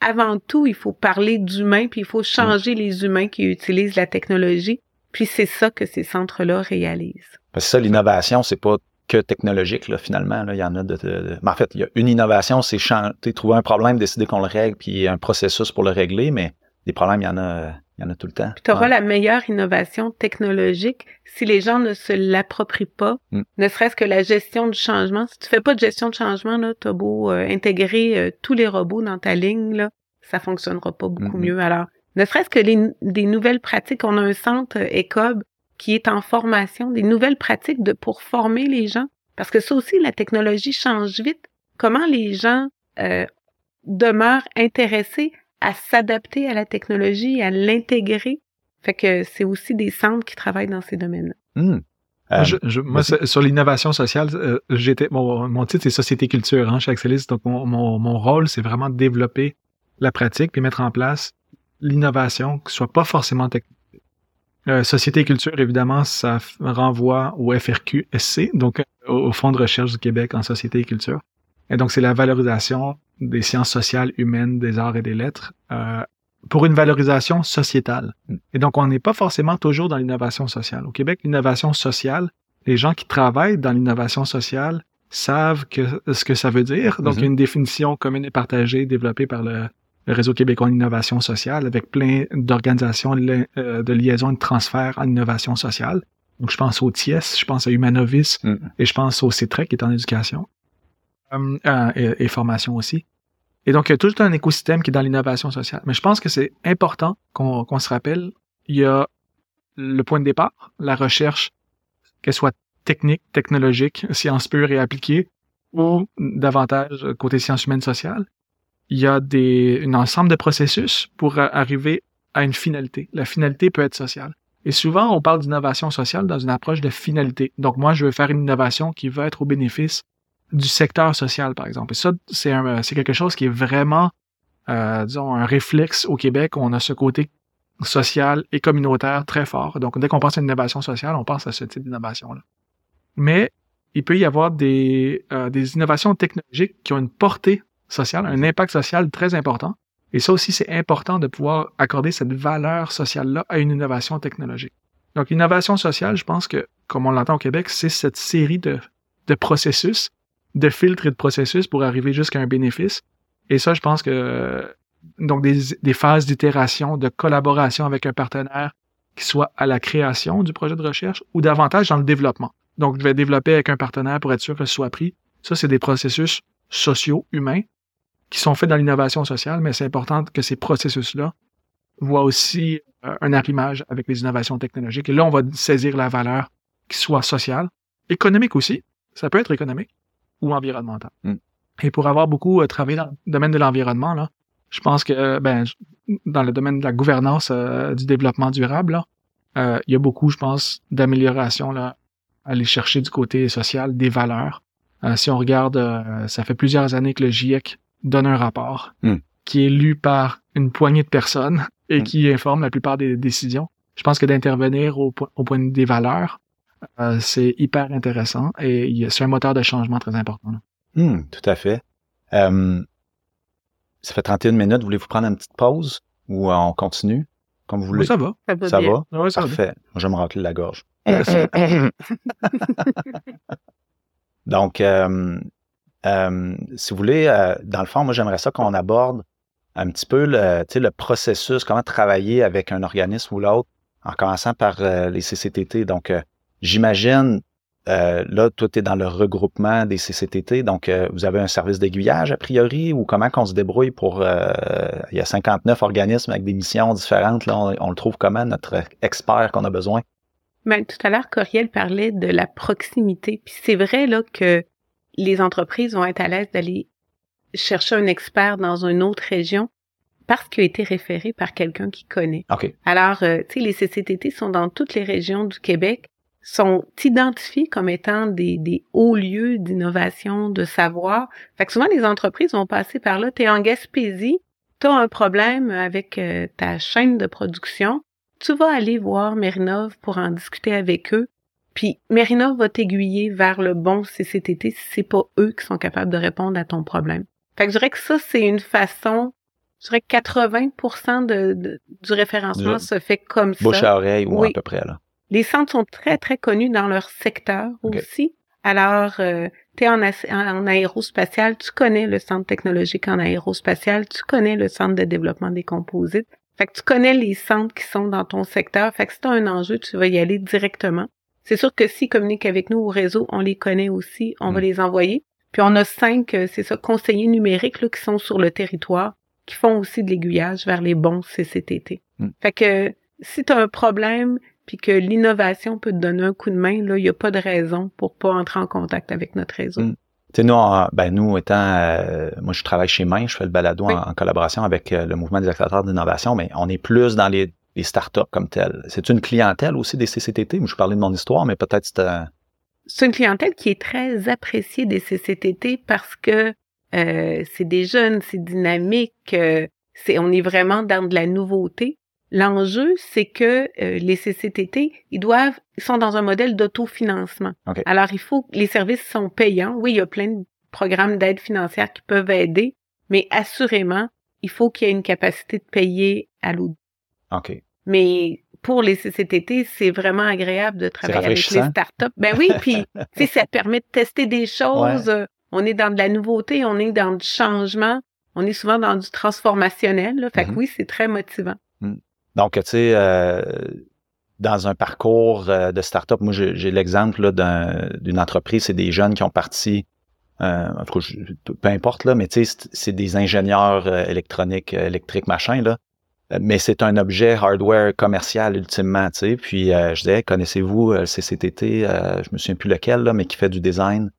avant tout, il faut parler d'humains, puis il faut changer les humains qui utilisent la technologie. Puis c'est ça que ces centres-là réalisent. Parce que ça, l'innovation, c'est pas que technologique, là, finalement. Il y en a de, Mais en fait, il y a une innovation, c'est trouver un problème, décider qu'on le règle, puis un processus pour le régler, mais des problèmes, il y en a, il y en a tout le temps. Tu auras Ouais. la meilleure innovation technologique si les gens ne se l'approprient pas, Mm. ne serait-ce que la gestion du changement. Si tu fais pas de gestion de changement, là, t'as beau euh, intégrer euh, tous les robots dans ta ligne, là, ça fonctionnera pas beaucoup Mhm. mieux. Alors, ne serait-ce que les, des nouvelles pratiques, on a un centre euh, ECOB qui est en formation, des nouvelles pratiques de pour former les gens. Parce que ça aussi, la technologie change vite. Comment les gens euh, demeurent intéressés à s'adapter à la technologie, à l'intégrer. Fait que c'est aussi des centres qui travaillent dans ces domaines-là. Hmm. Moi, Euh, je- je- moi, sur l'innovation sociale, euh, j'étais mon, mon titre c'est société culture hein, chez Axelis. Donc mon, mon, mon rôle c'est vraiment de développer la pratique puis mettre en place l'innovation qui soit pas forcément technique. Euh, société culture évidemment ça renvoie au FRQ-SC donc au, au Fonds de recherche du Québec en société et culture. Et donc c'est la valorisation des sciences sociales humaines, des arts et des lettres euh, pour une valorisation sociétale. Mm. Et donc, on n'est pas forcément toujours dans l'innovation sociale. Au Québec, l'innovation sociale, les gens qui travaillent dans l'innovation sociale savent que, ce que ça veut dire. Donc, il y a une définition commune et partagée développée par le, le Réseau québécois en innovation sociale avec plein d'organisations euh, de liaison et de transfert en innovation sociale. Donc, je pense au TIES, je pense à Humanovis Mm. et je pense au CETREC qui est en éducation euh, et, formation aussi. Et donc, il y a tout un écosystème qui est dans l'innovation sociale. Mais je pense que c'est important qu'on se rappelle, il y a le point de départ, la recherche, qu'elle soit technique, technologique, sciences pures et appliquées, ou davantage côté sciences humaines sociales. Il y a des, un ensemble de processus pour arriver à une finalité. La finalité peut être sociale. Et souvent, on parle d'innovation sociale dans une approche de finalité. Donc, moi, je veux faire une innovation qui va être au bénéfice du secteur social, par exemple. Et ça, c'est quelque chose qui est vraiment, euh, disons, un réflexe au Québec. On a ce côté social et communautaire très fort. Donc, dès qu'on pense à une innovation sociale, on pense à ce type d'innovation-là. Mais il peut y avoir des, euh, des innovations technologiques qui ont une portée sociale, un impact social très important. Et ça aussi, c'est important de pouvoir accorder cette valeur sociale-là à une innovation technologique. Donc, l'innovation sociale, je pense que, comme on l'entend au Québec, c'est cette série de, de processus, de filtres et de processus pour arriver jusqu'à un bénéfice. Et ça, je pense que, donc, des, des phases d'itération, de collaboration avec un partenaire qui soit à la création du projet de recherche ou davantage dans le développement. Donc, je vais développer avec un partenaire pour être sûr que ce soit pris. Ça, c'est des processus sociaux, humains, qui sont faits dans l'innovation sociale, mais c'est important que ces processus-là voient aussi euh, un arrimage avec les innovations technologiques. Et là, on va saisir la valeur qui soit sociale, économique aussi. Ça peut être économique ou environnemental. Mm. Et pour avoir beaucoup euh, travaillé dans le domaine de l'environnement, là, je pense que euh, ben, dans le domaine de la gouvernance euh, du développement durable, là, il y a beaucoup, je pense, d'améliorations là, à aller chercher du côté social des valeurs. Si on regarde, ça fait plusieurs années que le GIEC donne un rapport Mm. qui est lu par une poignée de personnes et Mm. qui informe la plupart des décisions. Je pense que d'intervenir au, po- au point de vue des valeurs, euh, c'est hyper intéressant et c'est un moteur de changement très important. Hmm, tout à fait. Euh, ça fait 31 minutes. Voulez-vous prendre une petite pause ou on continue? Comme vous voulez? ça va. Ça va Ça va? Ça va. Parfait. Je vais me racler la gorge. Donc, euh, euh, si vous voulez, euh, dans le fond, moi, j'aimerais ça qu'on aborde un petit peu le, tu sais, le processus, comment travailler avec un organisme ou l'autre, en commençant par euh, les CCTT. Donc, euh, j'imagine, euh, là, toi, tu es dans le regroupement des CCTT, donc euh, vous avez un service d'aiguillage, a priori, ou comment qu'on se débrouille pour... euh, il y a 59 organismes avec des missions différentes, là, on, on le trouve comment, notre expert qu'on a besoin? Ben, tout à l'heure, Coriel parlait de la proximité. Puis c'est vrai là que les entreprises vont être à l'aise d'aller chercher un expert dans une autre région parce qu'il a été référé par quelqu'un qui connaît. OK. Alors, euh, tu sais, les CCTT sont dans toutes les régions du Québec sont identifiés comme étant des, des hauts lieux d'innovation, de savoir. Fait que souvent, les entreprises vont passer par là. Tu es en Gaspésie, tu as un problème avec euh, ta chaîne de production, tu vas aller voir Merinov pour en discuter avec eux. Puis Merinov va t'aiguiller vers le bon CCTT si c'est pas eux qui sont capables de répondre à ton problème. Fait que je dirais que ça, c'est une façon je dirais que 80 de, du référencement se fait comme ça. Bouche à oreille ou à peu près, là. Les centres sont très, très connus dans leur secteur aussi. Alors, euh, tu es en, en, aérospatial, tu connais le centre technologique en aérospatial, tu connais le centre de développement des composites. Fait que tu connais les centres qui sont dans ton secteur. Fait que si tu as un enjeu, tu vas y aller directement. C'est sûr que s'ils communiquent avec nous au réseau, on les connaît aussi, on va mm. les envoyer. Puis on a cinq, euh, c'est ça, conseillers numériques là, qui sont sur le territoire qui font aussi de l'aiguillage vers les bons CCTT. Hmm. Fait que si tu as un problème puis que l'innovation peut te donner un coup de main, là, il n'y a pas de raison pour pas entrer en contact avec notre réseau. Hmm. Tu sais, nous, ben, nous étant, euh, moi, je travaille chez Main, je fais le balado en, collaboration avec euh, le mouvement des accélérateurs d'innovation, mais on est plus dans les, les startups comme tel. C'est une clientèle aussi des CCTT. Je parlais de mon histoire, mais peut-être c'est C'est une clientèle qui est très appréciée des CCTT parce que euh, c'est des jeunes, c'est dynamique, c'est on est vraiment dans de la nouveauté. L'enjeu, c'est que euh, les CCTT, ils doivent, ils sont dans un modèle d'autofinancement. Alors, il faut, les services sont payants. Oui, il y a plein de programmes d'aide financière qui peuvent aider, mais assurément, il faut qu'il y ait une capacité de payer à l'audit. OK. Mais pour les CCTT, c'est vraiment agréable de travailler avec les startups. Ben oui, puis ça permet de tester des choses on est dans de la nouveauté, on est dans du changement, on est souvent dans du transformationnel. Là. Fait que mm-hmm. oui, c'est très motivant. Mm. Donc, tu sais, euh, dans un parcours euh, de start-up, moi, j'ai l'exemple d'une entreprise, c'est des jeunes qui ont parti, euh, en tout cas, peu importe, là, mais tu sais, c'est des ingénieurs électroniques, électriques, machin, là. Mais c'est un objet hardware commercial ultimement, tu sais. Puis je disais, connaissez-vous le CCTT, je me souviens plus lequel, là, mais qui fait du design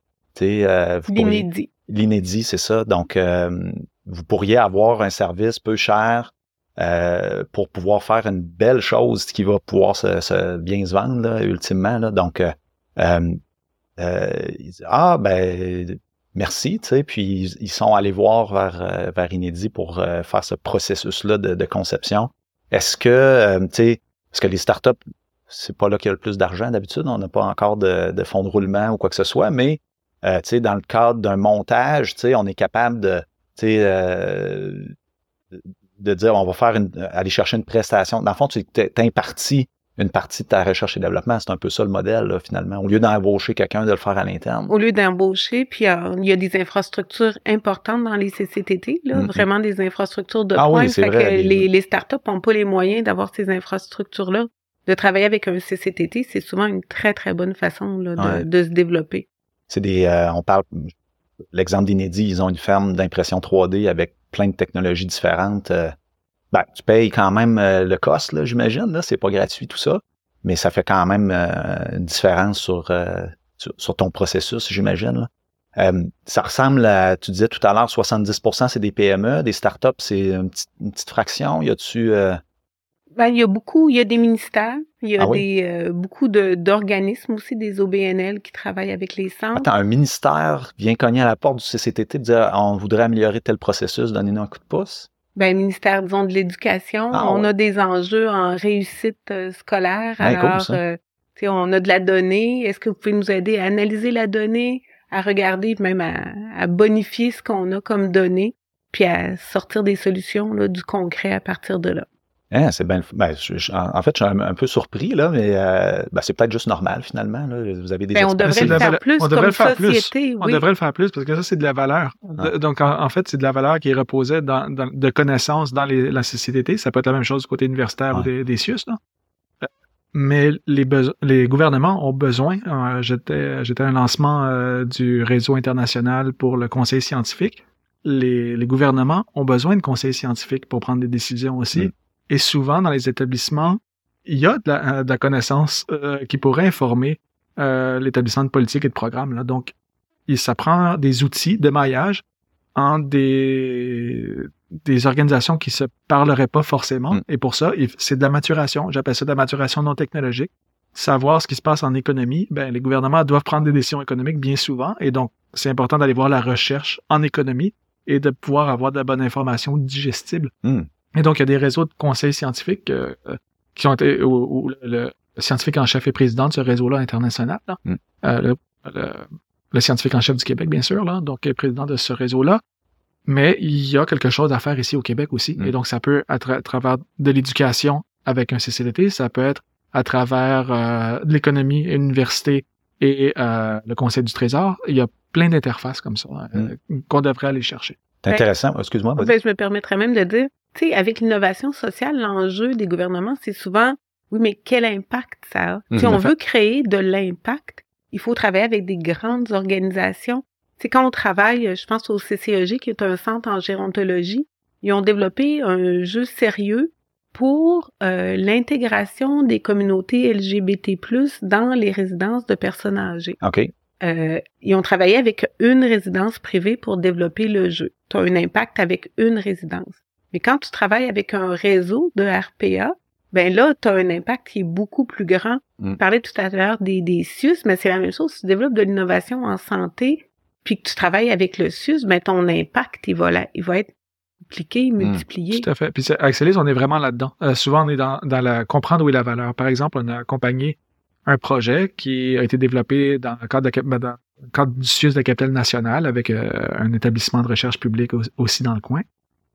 euh, L'inédit. L'inédit, c'est ça. Donc, euh, vous pourriez avoir un service peu cher euh, pour pouvoir faire une belle chose qui va pouvoir se, bien se vendre, là, ultimement. Là. Donc, euh, euh, ils disent, ah, ben, merci, tu sais, puis ils, sont allés voir vers, vers Inédit pour faire ce processus-là de, de, conception. Est-ce que, tu sais, parce que les startups, c'est pas là qu'il y a le plus d'argent d'habitude, on n'a pas encore de, de fonds de roulement ou quoi que ce soit, mais euh, dans le cadre d'un montage, on est capable de, euh, de dire on va faire une, aller chercher une prestation. Dans le fond, tu impartis une partie de ta recherche et développement. C'est un peu ça le modèle, finalement. Au lieu d'embaucher quelqu'un, de le faire à l'interne. Au lieu d'embaucher, puis euh, il y a des infrastructures importantes dans les CCTT, là, mm-hmm. vraiment des infrastructures de ah pointe. Oui, fait que les, les startups n'ont pas les moyens d'avoir ces infrastructures-là. De travailler avec un CCTT, c'est souvent une très, très bonne façon de, de se développer c'est des, euh, on parle, l'exemple d'Inédit, ils ont une ferme d'impression 3D avec plein de technologies différentes. Euh, ben, tu payes quand même euh, le cost, là, j'imagine, là, c'est pas gratuit tout ça, mais ça fait quand même une différence sur, sur, ton processus, j'imagine. ça ressemble à, tu disais tout à l'heure, 70% c'est des PME, des startups, c'est une, une petite, fraction. Y a-tu ben, il y a beaucoup, il y a des ministères, il y a ah des, euh, beaucoup d'organismes aussi, des OBNL qui travaillent avec les centres. Attends, un ministère vient cogner à la porte du CCTT et dire on voudrait améliorer tel processus, donnez-nous un coup de pouce? Ben, ministère, disons, de l'Éducation. Ah on a des enjeux en réussite euh, scolaire. Ah, alors, euh, on a de la donnée. Est-ce que vous pouvez nous aider à analyser la donnée, à regarder, même à, à bonifier ce qu'on a comme données, puis à sortir des solutions, là, du concret à partir de là? Hein, c'est ben, en fait, je suis un, peu surpris, là, mais euh, ben, c'est peut-être juste normal, finalement. Là. Vous avez des ben, on devrait le faire plus on devrait le faire société. Plus. On devrait le faire plus parce que ça, c'est de la valeur. Ah. Donc, en, fait, c'est de la valeur qui dans, de connaissances dans les, la société. Ça peut être la même chose du côté universitaire ou des, des CIUS. Là. Euh, mais les, les gouvernements ont besoin. Euh, J'étais à un lancement euh, du réseau international pour le conseil scientifique. Les, les, gouvernements ont besoin de conseils scientifiques pour prendre des décisions aussi. Mm. Et souvent, dans les établissements, il y a de la, euh, connaissance euh, qui pourrait informer euh, l'établissement de politique et de programme. Là. Donc, il, ça prend des outils de maillage en des, des organisations qui se parleraient pas forcément. Mm. Et pour ça, c'est de la maturation. J'appelle ça de la maturation non technologique. savoir ce qui se passe en économie, ben, les gouvernements doivent prendre des décisions économiques bien souvent. Et donc, c'est important d'aller voir la recherche en économie et de pouvoir avoir de la bonne information digestible. Hmm. Et donc, il y a des réseaux de conseils scientifiques euh, euh, qui ont été, où, où le, le scientifique en chef et président de ce réseau-là international, là. Mm. Euh, le, le- le scientifique en chef du Québec, bien sûr, là, donc est président de ce réseau-là. Mais il y a quelque chose à faire ici au Québec aussi. Mm. Et donc, ça peut être à travers de l'éducation avec un CCDT, ça peut être à travers euh, de l'économie, une université et euh, le Conseil du Trésor. Il y a plein d'interfaces comme ça euh, qu'on devrait aller chercher. C'est intéressant. Excuse-moi. Ben, je me permettrais même de dire, tu sais, avec l'innovation sociale, l'enjeu des gouvernements, c'est souvent, oui, mais quel impact ça a? Si on veut créer de l'impact, il faut travailler avec des grandes organisations. C'est quand on travaille, je pense au CCEG, qui est un centre en gérontologie, ils ont développé un jeu sérieux pour euh, l'intégration des communautés LGBT+, dans les résidences de personnes âgées. OK. Euh, ils ont travaillé avec une résidence privée pour développer le jeu. Tu as un impact avec une résidence. Mais quand tu travailles avec un réseau de RPA, ben là, tu as un impact qui est beaucoup plus grand. Mm. On parlait tout à l'heure des, des CIUS, mais c'est la même chose. Si tu développes de l'innovation en santé, puis que tu travailles avec le CIUS, ben ton impact, il va, la- il va être dupliqué, multiplié. Tout à fait. Puis Célis, on est vraiment là-dedans. Euh, souvent, on est dans, dans la comprendre où est la valeur. Par exemple, on a accompagné un projet qui a été développé dans le cadre, de, dans le cadre du CIUS de Capitale Nationale avec euh, un établissement de recherche publique au- aussi dans le coin.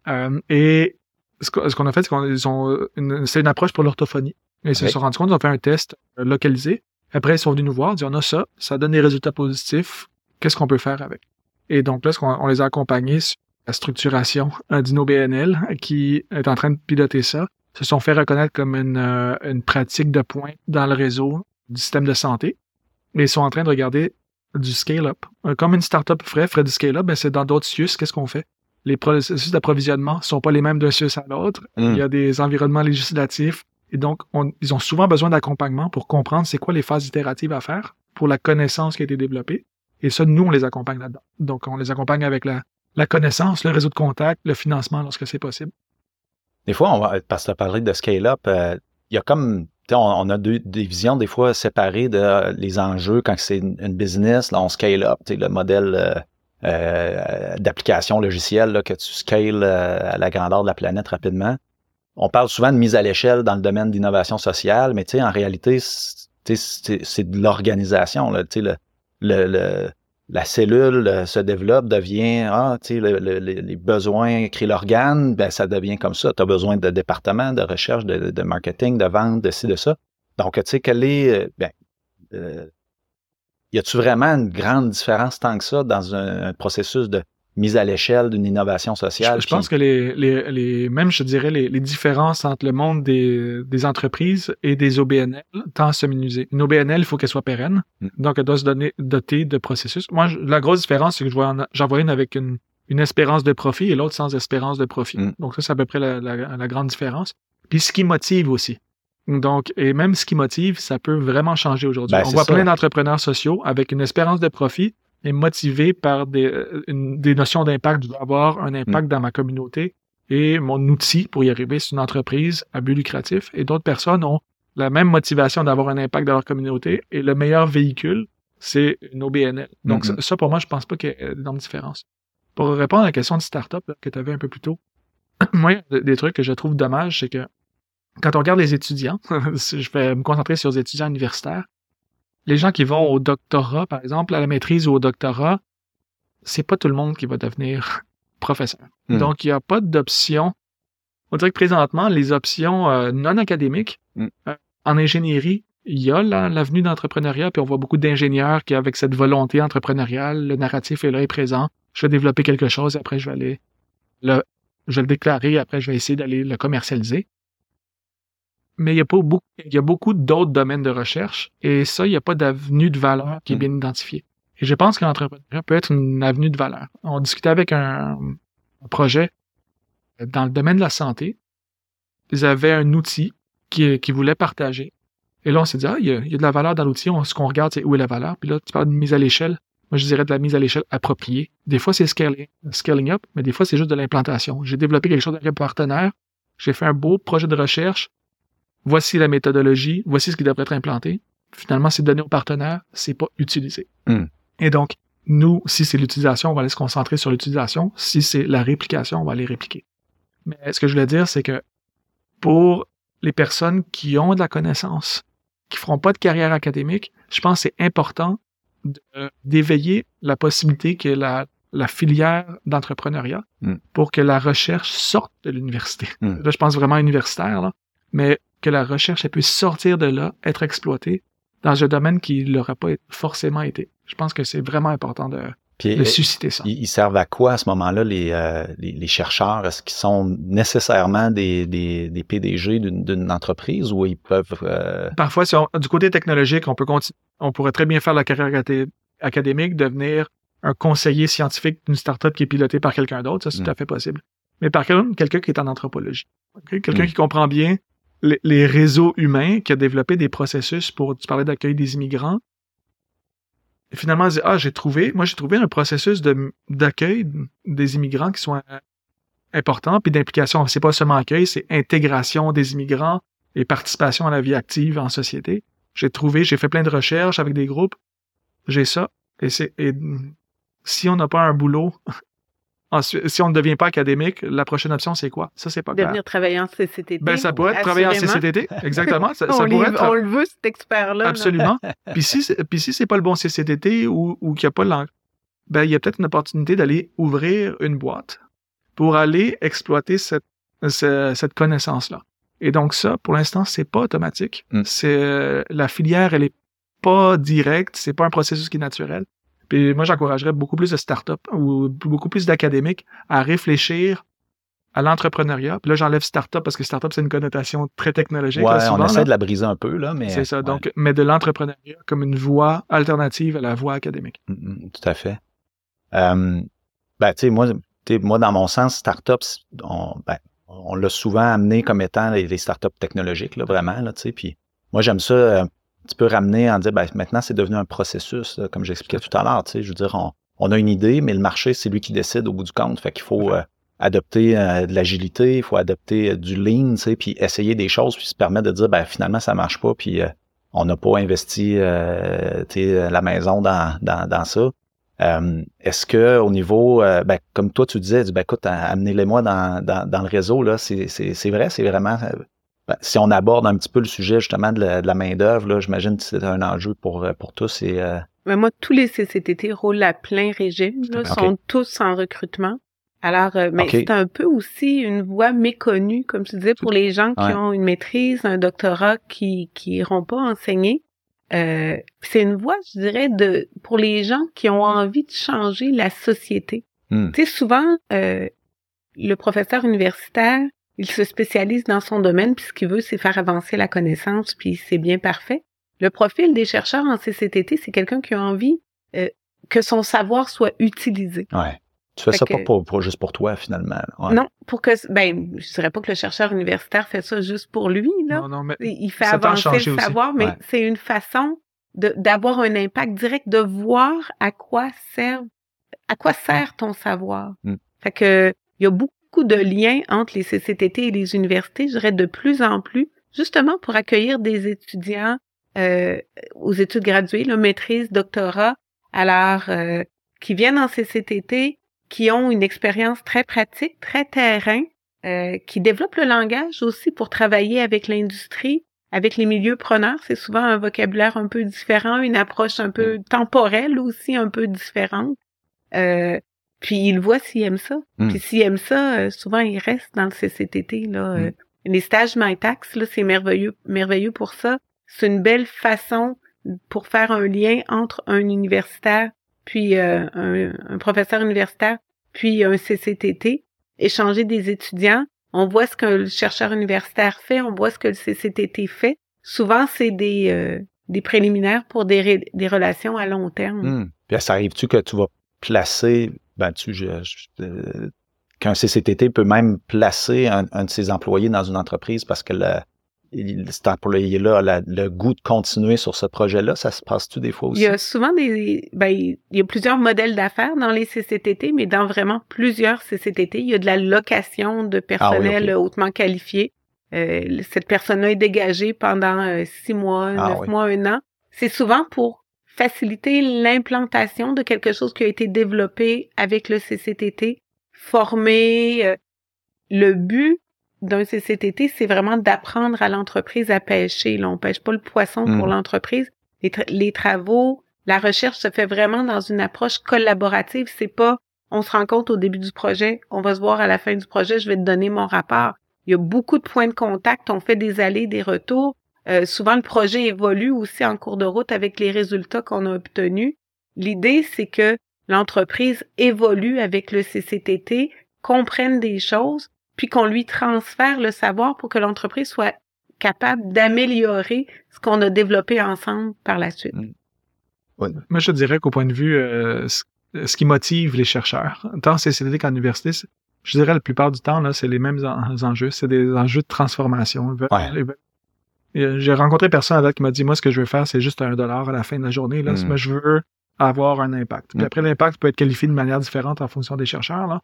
Euh, et ce qu'on a fait, c'est qu'on ils ont une, c'est une approche pour l'orthophonie. Et ils se sont rendus compte, ils ont fait un test euh, localisé. Après, ils sont venus nous voir, ils ont dit, on a ça, ça donne des résultats positifs. Qu'est-ce qu'on peut faire avec? Et donc là, ce qu'on- on les a accompagnés sur la structuration euh, d'InnoBNL qui est en train de piloter ça, se sont fait reconnaître comme une, euh, une pratique de pointe dans le réseau du système de santé. Et ils sont en train de regarder du scale-up. Euh, Comme une startup ferait, ferait du scale-up, ben c'est dans d'autres CIUS, qu'est-ce qu'on fait? Les processus d'approvisionnement sont pas les mêmes d'un CIUS à l'autre. Mm. Il y a des environnements législatifs. Et donc, on- ils ont souvent besoin d'accompagnement pour comprendre c'est quoi les phases itératives à faire pour la connaissance qui a été développée. Et ça, nous, on les accompagne là-dedans. Donc, on les accompagne avec la, la connaissance, le réseau de contact, le financement lorsque c'est possible. Des fois, on va, parce que tu as parlé de scale-up, euh, il y a comme, on, a deux, des visions des fois séparées de euh, les enjeux quand c'est une, business, là, on scale up, tu sais, le modèle euh, euh, d'application logicielle là, que tu scales euh, à la grandeur de la planète rapidement. On parle souvent de mise à l'échelle dans le domaine d'innovation sociale, mais en réalité, c'est de l'organisation. Le, le, le- la cellule euh, se développe, devient, ah, le- le- le- les besoins créent l'organe, ben, ça devient comme ça. Tu as besoin de départements, de recherche, de, de marketing, de vente, de ci, de ça. Donc, tu sais, quel est, ben, euh, y a-tu vraiment une grande différence tant que ça dans un, un processus de mise à l'échelle d'une innovation sociale? Je, je pense que les, les, les, même, je dirais, les, les différences entre le monde des, des entreprises et des OBNL tend à se minimiser. Une OBNL, il faut qu'elle soit pérenne. Mm. Donc, elle doit se donner, doter de processus. Moi, je- la grosse différence, c'est que je vois en- j'en vois une avec une, une espérance de profit et l'autre sans espérance de profit. Mm. Donc, ça, c'est à peu près la, la, la grande différence. Puis, ce qui motive aussi. Donc, et même ce qui motive, ça peut vraiment changer aujourd'hui. Ben, On voit ça. plein d'entrepreneurs sociaux avec une espérance de profit et motivés par des, euh, une- des notions d'impact. Je dois avoir un impact dans ma communauté et mon outil pour y arriver, c'est une entreprise à but lucratif. Et d'autres personnes ont la même motivation d'avoir un impact dans leur communauté et le meilleur véhicule, c'est une OBNL. Donc, Mhm. ça, ça, pour moi, je pense pas qu'il y ait d'énormes différences. Pour répondre à la question de start-up là, que tu avais un peu plus tôt, moi, des trucs que je trouve dommage, c'est que quand on regarde les étudiants, je vais me concentrer sur les étudiants universitaires, les gens qui vont au doctorat, par exemple, à la maîtrise ou au doctorat, c'est pas tout le monde qui va devenir professeur. Hmm. Donc, il n'y a pas d'option. On dirait que présentement, les options euh, non académiques, Hmm. euh, en ingénierie, il y a la- l'avenue d'entrepreneuriat, puis on voit beaucoup d'ingénieurs qui, avec cette volonté entrepreneuriale, le narratif est là, est présent. Je vais développer quelque chose, et après je vais aller le, je vais le déclarer, et après je vais essayer d'aller le commercialiser. Mais il y a pas beaucoup, il y a beaucoup d'autres domaines de recherche, et ça, il n'y a pas d'avenue de valeur qui est Mm. bien identifiée. Et je pense que l'entrepreneuriat peut être une avenue de valeur. On discutait avec un, un projet dans le domaine de la santé. Ils avaient un outil qui- qu'ils voulaient partager. Et là, on s'est dit, ah, il y, a, il y a de la valeur dans l'outil. On- Ce qu'on regarde, c'est où est la valeur. Puis là, tu parles de mise à l'échelle. Moi, je dirais de la mise à l'échelle appropriée. Des fois, c'est scaling, scaling up, mais des fois, c'est juste de l'implantation. J'ai développé quelque chose avec un partenaire. J'ai fait un beau projet de recherche. Voici la méthodologie, voici ce qui devrait être implanté. Finalement, c'est donné aux partenaires, c'est pas utilisé. Hmm. Et donc, nous, si c'est l'utilisation, on va aller se concentrer sur l'utilisation. Si c'est la réplication, on va aller répliquer. Mais ce que je voulais dire, c'est que pour les personnes qui ont de la connaissance, qui feront pas de carrière académique, je pense que c'est important d'éveiller la possibilité que la, la filière d'entrepreneuriat Mm. pour que la recherche sorte de l'université. Mm. Là, je pense vraiment universitaire, là, mais que la recherche elle puisse sortir de là, être exploitée dans un domaine qui l'aurait pas forcément été. Je pense que c'est vraiment important de, Puis, de euh, susciter ça. ils, ils servent à quoi à ce moment-là, les, euh, les, les chercheurs? Est-ce qu'ils sont nécessairement des, des, des PDG d'une entreprise ou ils peuvent... euh, Parfois, si on- du côté technologique, on peut on pourrait très bien faire la carrière acadé- académique, devenir un conseiller scientifique d'une startup qui est pilotée par quelqu'un d'autre. Ça, c'est Mm. tout à fait possible. Mais par contre, quelqu'un qui est en anthropologie. Quelqu'un Mm. qui comprend bien les, réseaux humains, qui a développé des processus pour, tu parlais d'accueil des immigrants. Et finalement, ah, j'ai trouvé, moi, j'ai trouvé un processus de- d'accueil des immigrants qui sont euh, importants, puis d'implication. C'est pas seulement accueil, c'est intégration des immigrants et participation à la vie active en société. J'ai trouvé, j'ai fait plein de recherches avec des groupes. J'ai ça. Et c'est, si on n'a pas un boulot, ensuite, si on ne devient pas académique, la prochaine option, c'est quoi? Ça, c'est pas clair. Devenir travaillant CCTT. Ben, ça pourrait être travailler en. CCTT. Exactement. Ça, on, ça pourrait être. on le veut, cet expert-là. là. Absolument. puis si, puis si c'est pas le bon CCTT ou, ou qu'il n'y a pas l'en- ben, il y a peut-être une opportunité d'aller ouvrir une boîte pour aller exploiter cette, ce- cette connaissance-là. Et donc ça, pour l'instant, c'est pas automatique. Mm. C'est euh, la filière, elle est pas directe, c'est pas un processus qui est naturel. Puis moi, j'encouragerais beaucoup plus de startups ou beaucoup plus d'académiques à réfléchir à l'entrepreneuriat. Puis là, j'enlève startup parce que startup, c'est une connotation très technologique. ouais, là, souvent, on essaie là. de la briser un peu, là, mais... C'est ça. ouais. Donc, mais de l'entrepreneuriat comme une voie alternative à la voie académique. Mm, mm, tout à fait. Euh, ben, tu sais, moi, moi, dans mon sens, startup, c'est- on, ben, on l'a souvent amené comme étant les, les startups technologiques, là, vraiment, là, tu sais. Puis moi, j'aime ça euh, un petit peu ramener en dire, ben, maintenant, c'est devenu un processus, là, comme j'expliquais tout à l'heure, tu sais. Je veux dire, on, on a une idée, mais le marché, c'est lui qui décide au bout du compte. Fait qu'il faut euh, adopter euh, de l'agilité, il faut adopter euh, du lean, tu sais, puis essayer des choses, puis se permettre de dire, ben, finalement, ça marche pas, puis on n'a pas investi tu la maison dans, dans, dans ça. Est-ce que au niveau, ben, comme toi tu disais, tu dis, ben, écoute, amenez-les-moi dans, dans, dans le réseau, là, c'est c'est- c'est vrai, c'est vraiment. Ben, si on aborde un petit peu le sujet justement de la, de la main-d'œuvre, là, j'imagine que c'est un enjeu pour, euh, pour tous. Et, euh, Ben, moi, tous les CCTT roulent à plein régime, là, sont tous en recrutement. Alors, euh, mais Ok. c'est un peu aussi une voie méconnue, comme tu disais, pour les gens qui Ouais. ont une maîtrise, un doctorat, qui qui iront pas enseigner. Euh, c'est une voie, je dirais, de pour les gens qui ont envie de changer la société. Hmm. Tu sais, souvent, euh, le professeur universitaire, il se spécialise dans son domaine, puis ce qu'il veut, c'est faire avancer la connaissance, puis c'est bien parfait. Le profil des chercheurs en CCTT, c'est quelqu'un qui a envie euh, que son savoir soit utilisé. ouais. Tu fais Fait ça que- pas pour, pour- juste pour toi, finalement. Ouais. Non, pour que, ben, je dirais pas que le chercheur universitaire fait ça juste pour lui, là. Non, non, mais Il il fait avancer le aussi. savoir, mais Ouais. c'est une façon de d'avoir un impact direct, de voir à quoi sert, à quoi sert ton savoir. Mm. Fait que il y a beaucoup de liens entre les CCTT et les universités, je dirais de plus en plus, justement pour accueillir des étudiants euh, aux études graduées, là, maîtrise, doctorat, alors euh, qui viennent en CCTT, qui ont une expérience très pratique, très terrain, euh, qui développent le langage aussi pour travailler avec l'industrie, avec les milieux preneurs. C'est souvent un vocabulaire un peu différent, une approche un peu temporelle aussi un peu différente. Euh, puis ils voient s'ils aiment ça. Mm. Puis s'ils aiment ça, euh, souvent ils restent dans le CCTT. Là. Euh, les stages MyTax, là, c'est merveilleux, merveilleux pour ça. C'est une belle façon pour faire un lien entre un universitaire, puis euh, un, un professeur universitaire, puis un CCTT, échanger des étudiants. On voit ce que le chercheur universitaire fait, on voit ce que le CCTT fait. Souvent, c'est des, euh, des préliminaires pour des relations à long terme. Hmm. Puis ça arrive-tu que tu vas placer, ben tu, je- je- euh, qu'un CCTT peut même placer un, un de ses employés dans une entreprise parce que le, il, cet employé-là a la- le goût de continuer sur ce projet-là, ça se passe-tu des fois Il aussi? y a souvent des, ben, il y a plusieurs modèles d'affaires dans les CCTT, mais dans vraiment plusieurs CCTT, il y a de la location de personnel Ah oui, hautement qualifié. euh, cette personne-là est dégagée pendant euh, six mois, Ah neuf oui. mois, un an. C'est souvent pour faciliter l'implantation de quelque chose qui a été développé avec le CCTT, former. euh, le but d'un CCTT, c'est vraiment d'apprendre à l'entreprise à pêcher. Là, on pêche pas le poisson pour Mm. l'entreprise. Les, tra- les travaux, la recherche se fait vraiment dans une approche collaborative. C'est pas on se rend compte au début du projet, on va se voir à la fin du projet, je vais te donner mon rapport. Il y a beaucoup de points de contact, on fait des allers, des retours. Euh, souvent, le projet évolue aussi en cours de route avec les résultats qu'on a obtenus. L'idée, c'est que l'entreprise évolue avec le CCTT, comprenne des choses, puis qu'on lui transfère le savoir pour que l'entreprise soit capable d'améliorer ce qu'on a développé ensemble par la suite. Moi, je dirais qu'au point de vue, euh, ce, qui motive les chercheurs, tant en CCD qu'en université, je dirais la plupart du temps, là, c'est les mêmes en- enjeux. C'est des enjeux de transformation. Ils veulent- Ouais. ils veulent- Et, J'ai rencontré personne à date qui m'a dit, moi, ce que je veux faire, c'est juste un dollar à la fin de la journée. Là. Mm. Je veux avoir un impact. Puis Mm. après, l'impact peut être qualifié de manière différente en fonction des chercheurs. Là.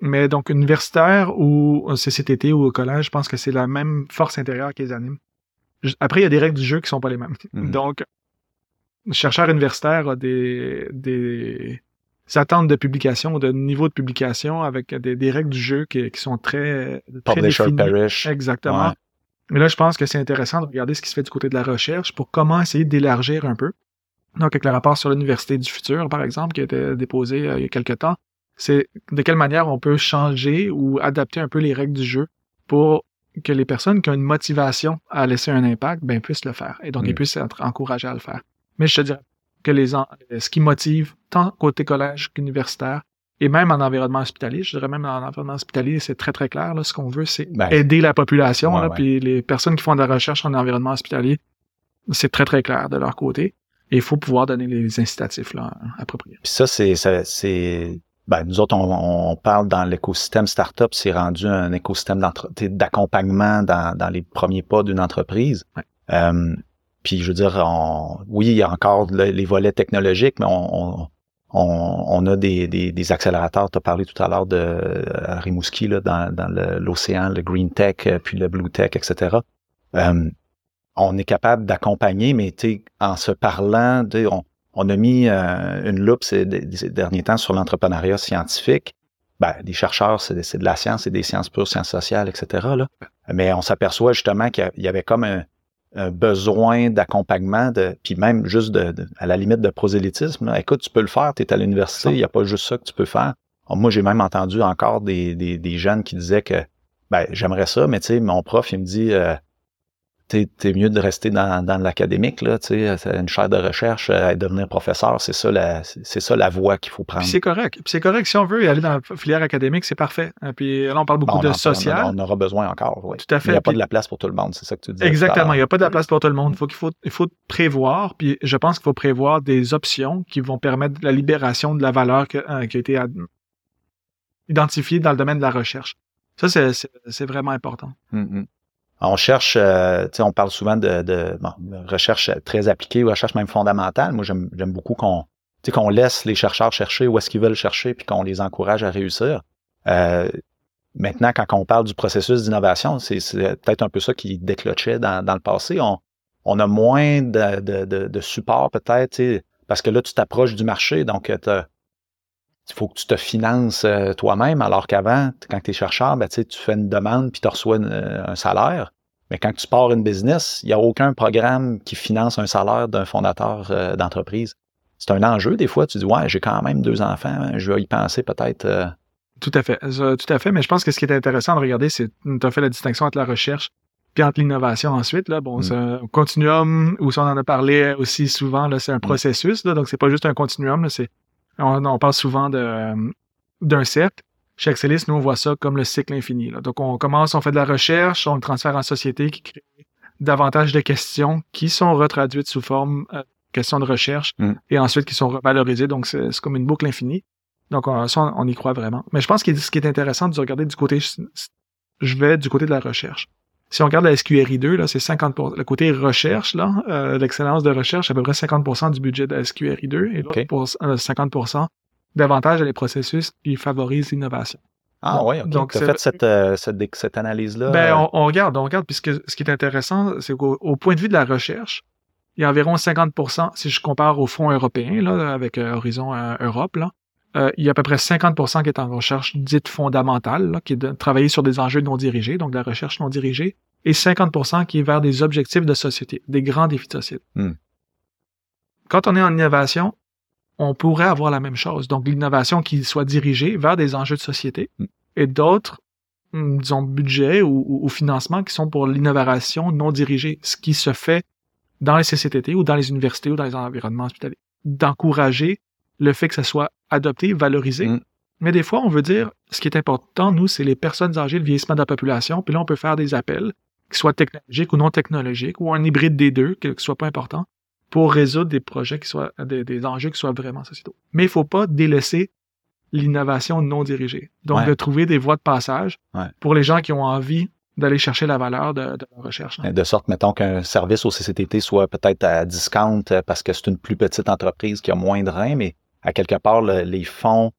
Mais donc, universitaire ou CCTT ou au collège, je pense que c'est la même force intérieure qui les anime. Après, il y a des règles du jeu qui sont pas les mêmes. Mhm. Donc, le chercheur universitaire a des, des attentes de publication, de niveau de publication avec des, des règles du jeu qui, qui sont très, très Publisher définies. perish. Exactement. Ouais. Mais là, je pense que c'est intéressant de regarder ce qui se fait du côté de la recherche pour comment essayer d'élargir un peu. Donc, avec le rapport sur l'Université du futur, par exemple, qui a été déposé euh, il y a quelque temps, c'est de quelle manière on peut changer ou adapter un peu les règles du jeu pour que les personnes qui ont une motivation à laisser un impact, ben, puissent le faire. Et donc, Mm. ils puissent être encouragés à le faire. Mais je te dirais que les en- ce qui motive, tant côté collège qu'universitaire, et même en environnement hospitalier, je dirais même en environnement hospitalier, c'est très très clair. Là, ce qu'on veut, c'est Ben, aider la population. Ouais, là, ouais. Puis les personnes qui font de la recherche en environnement hospitalier, c'est très très clair de leur côté. Et il faut pouvoir donner les incitatifs là, appropriés. Puis ça, c'est, c'est, ben, nous autres, on, on parle dans l'écosystème startup, c'est rendu un écosystème d'accompagnement dans, dans les premiers pas d'une entreprise. Ouais. Euh, puis je veux dire, on, oui, il y a encore le- les volets technologiques, mais on, on, on, a des, des, des accélérateurs. Tu as parlé tout à l'heure de euh, à Rimouski, là, dans, dans l'océan, le Green Tech, euh, puis le Blue Tech, etc. Euh, on est capable d'accompagner, mais en se parlant, on, a mis une loupe ces, derniers temps sur l'entrepreneuriat scientifique. Ben, les chercheurs, c'est de la science, c'est des sciences pures, sciences sociales, etc. Là. Mais on s'aperçoit justement qu'il y avait comme un, besoin d'accompagnement, de, puis même juste de, de- à la limite de prosélytisme. là. Écoute, tu peux le faire, tu es à l'université, il n'y a pas juste ça que tu peux faire. Alors, moi, j'ai même entendu encore des, des, des jeunes qui disaient que ben, j'aimerais ça, mais tu sais, mon prof, il me dit euh, t'es t'es mieux de rester dans, dans l'académique, là, tu sais, une chaire de recherche, euh, devenir professeur, c'est ça la, c'est c'est ça la voie qu'il faut prendre. C'est correct. C'est correct. Si on veut aller dans la filière académique, c'est parfait. Et Puis là, on parle beaucoup Bon, de en- social. On, on aura besoin encore, oui. Tout à fait. Il n'y a pas de la place pour tout le monde, c'est ça que tu dis. Exactement. Il n'y a pas de la place pour tout le monde. Faut qu'il faut, il faut prévoir. Puis je pense qu'il faut prévoir des options qui vont permettre la libération de la valeur que- euh, qui a été identifiée dans le domaine de la recherche. Ça, c'est- vraiment important. Mhm. On cherche, euh, tu on parle souvent de, recherche très appliquée ou recherche même fondamentale. Moi, j'aime beaucoup qu'on tu qu'on laisse les chercheurs chercher où est-ce qu'ils veulent chercher puis qu'on les encourage à réussir. Euh, maintenant, quand on parle du processus d'innovation, c'est peut-être un peu ça qui déclochait dans, le passé. On, a moins de, de, support peut-être, tu parce que là, tu t'approches du marché, donc t'as- il faut que tu te finances euh, toi-même, alors qu'avant, quand tu es chercheur, ben, tu fais une demande puis tu reçois une- euh, un salaire. Mais quand tu pars une business, il n'y a aucun programme qui finance un salaire d'un fondateur euh, d'entreprise. C'est un enjeu, des fois. Tu dis, ouais, j'ai quand même deux enfants, hein, je vais y penser peut-être. euh, Tout à fait. Tout à fait. Mais je pense que ce qui est intéressant de regarder, c'est tu as fait la distinction entre la recherche puis entre l'innovation ensuite. Là, bon, Mm. c'est un continuum où on en a parlé aussi souvent. Là, c'est un processus. Là, donc c'est pas juste un continuum. Là, c'est on, on parle souvent de d'un cercle. Chez Axelis, nous, on voit ça comme le cycle infini. Là. Donc, on commence, on fait de la recherche, on le transfère en société qui crée davantage de questions qui sont retraduites sous forme euh, questions de recherche Mm. et ensuite qui sont revalorisées. Donc, c'est c'est comme une boucle infinie. Donc, on, ça, on y croit vraiment. Mais je pense que ce qui est intéressant de regarder du côté, je vais du côté de la recherche. Si on regarde la SQRI 2, là, c'est 50 le côté recherche, là, euh, l'excellence de recherche, à peu près 50% du budget de la SQRI 2 et l'autre Ok. pour euh, 50% davantage les processus qui favorisent l'innovation. Ah oui. Donc, tu as fait cette, euh, cette, cette analyse-là. Ben, euh, on, on regarde, on regarde, puisque ce qui est intéressant, c'est qu'au au point de vue de la recherche, il y a environ 50% si je compare au fonds européen, là, avec euh, Horizon Europe, là, euh, il y a à peu près 50% qui est en recherche dite fondamentale, là, qui est de travailler sur des enjeux non dirigés, donc de la recherche non dirigée, et 50% qui est vers des objectifs de société, des grands défis de société. Hmm. Quand on est en innovation, on pourrait avoir la même chose. Donc, l'innovation qui soit dirigée vers des enjeux de société Hmm. et d'autres, hum, disons, budgets ou, ou, ou financements qui sont pour l'innovation non dirigée, ce qui se fait dans les CCTT ou dans les universités ou dans les environnements hospitaliers. D'encourager le fait que ça soit adopté, valorisé. Mm. Mais des fois, on veut dire, ce qui est important, nous, c'est les personnes âgées, le vieillissement de la population, puis là, on peut faire des appels, qui soient technologiques ou non technologiques, ou un hybride des deux, que ce soit pas important, pour résoudre des projets qui soient, des, des enjeux qui soient vraiment sociétaux. Mais il faut pas délaisser l'innovation non dirigée. Donc, Ouais. de trouver des voies de passage Ouais. pour les gens qui ont envie d'aller chercher la valeur de, de la recherche. hein. De sorte, mettons, qu'un service au CCTT soit peut-être à discount euh, parce que c'est une plus petite entreprise qui a moins de reins, mais à quelque part, le- les fonds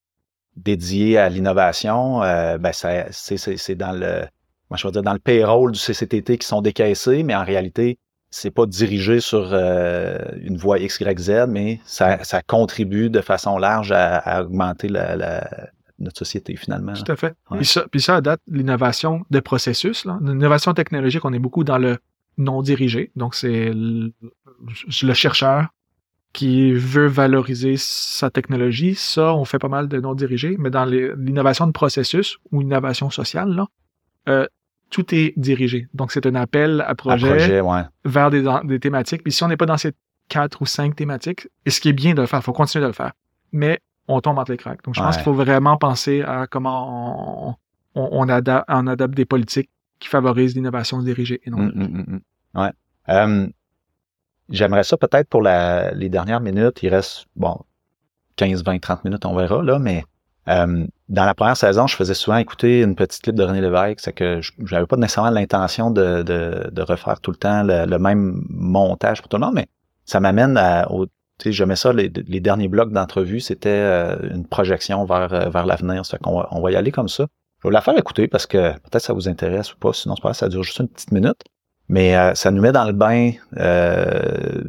dédiés à l'innovation, euh, ben, c'est, dans le, moi, je vais dire, dans le payroll du CCTT qui sont décaissés, mais en réalité, c'est pas dirigé sur euh, une voie X, Y, Z, mais ça, ça contribue de façon large à, à augmenter la, la- notre société, finalement. Tout à fait. Ouais. Puis, ça, puis ça, à date, l'innovation de processus, l'innovation technologique, on est beaucoup dans le non dirigé. Donc, c'est le, le chercheur qui veut valoriser sa technologie. Ça, on fait pas mal de non dirigé. Mais dans l'innovation de processus ou innovation sociale, là, euh, tout est dirigé. Donc, c'est un appel à À projet, projet, ouais. vers des, des thématiques. Puis si on n'est pas dans ces quatre ou cinq thématiques, et ce qui est bien de le faire, il faut continuer de le faire. Mais on tombe entre les cracks. Donc je pense qu'il faut vraiment penser à comment on, on, on ada- on adapte des politiques qui favorisent l'innovation dirigée et non. Mm, mm, mm, mm. Ouais. Euh, J'aimerais ça peut-être pour la, les dernières minutes. Il reste, bon, 15, 20, 30 minutes, on verra, là, mais euh, dans la première saison, je faisais souvent écouter une petite clip de René Lévesque. C'est que je j'avais pas nécessairement l'intention de, de, de refaire tout le temps le, le même montage pour tout le monde, mais ça m'amène à, au, tu sais, je mets ça, les, les derniers blocs d'entrevue, c'était euh, une projection vers, euh, vers l'avenir. Ça qu'on va, on va y aller comme ça. Je vais la faire écouter parce que peut-être ça vous intéresse ou pas, sinon c'est pas ça dure juste une petite minute. Mais euh, ça nous met dans le bain euh,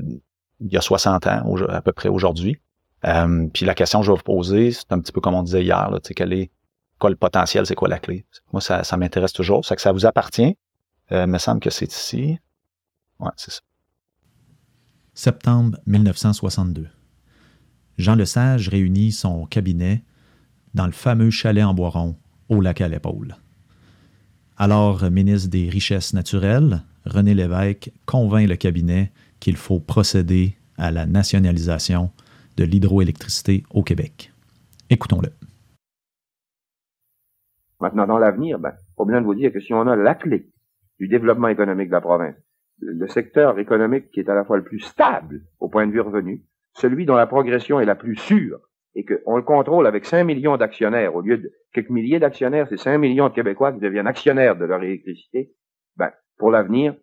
il y a 60 ans, à peu près aujourd'hui. Euh, puis la question que je vais vous poser, c'est un petit peu comme on disait hier, là, quel est quoi le potentiel, c'est quoi la clé? Moi, ça, ça m'intéresse toujours. C'est que ça vous appartient. Euh, il me semble que c'est ici. Ouais, c'est ça. Septembre 1962. Jean Lesage réunit son cabinet dans le fameux chalet en Boiron, au lac à l'épaule. Alors ministre des Richesses naturelles, René Lévesque convainc le cabinet qu'il faut procéder à la nationalisation de l'hydroélectricité au Québec. Écoutons-le. Maintenant, dans l'avenir, ben, pas besoin de vous dire que si on a la clé du développement économique de la province, le secteur économique qui est à la fois le plus stable au point de vue revenu, celui dont la progression est la plus sûre, et qu'on le contrôle avec 5 millions d'actionnaires, au lieu de quelques milliers d'actionnaires, c'est 5 millions de Québécois qui deviennent actionnaires de leur électricité, ben, pour l'avenir,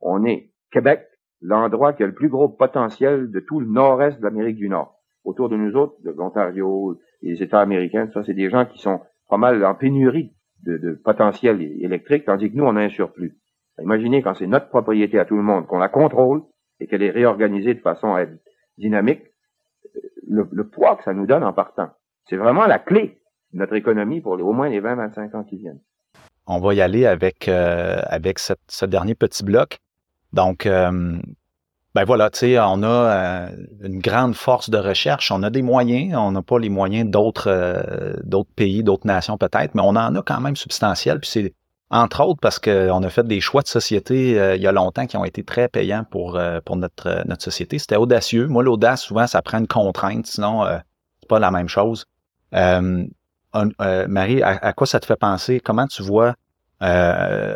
on est Québec, l'endroit qui a le plus gros potentiel de tout le nord-est de l'Amérique du Nord. Autour de nous autres, de l'Ontario, les États américains, ça, c'est des gens qui sont pas mal en pénurie de, potentiel électrique, tandis que nous, on a un surplus. Imaginez quand c'est notre propriété à tout le monde, qu'on la contrôle et qu'elle est réorganisée de façon dynamique, euh, le, poids que ça nous donne en partant. C'est vraiment la clé de notre économie pour au moins les 20-25 ans qui viennent. On va y aller avec, euh, avec ce dernier petit bloc. Donc, euh, ben voilà, tu sais, on a euh, une grande force de recherche, on a des moyens, on n'a pas les moyens d'autres euh, d'autres pays, d'autres nations peut-être, mais on en a quand même substantiel. Puis c'est entre autres parce qu'on a fait des choix de société il y a longtemps qui ont été très payants pour, pour notre, notre société. C'était audacieux. Moi, l'audace, souvent, ça prend une contrainte, sinon c'est pas la même chose. Euh, Marie, à, quoi ça te fait penser? Comment tu vois euh,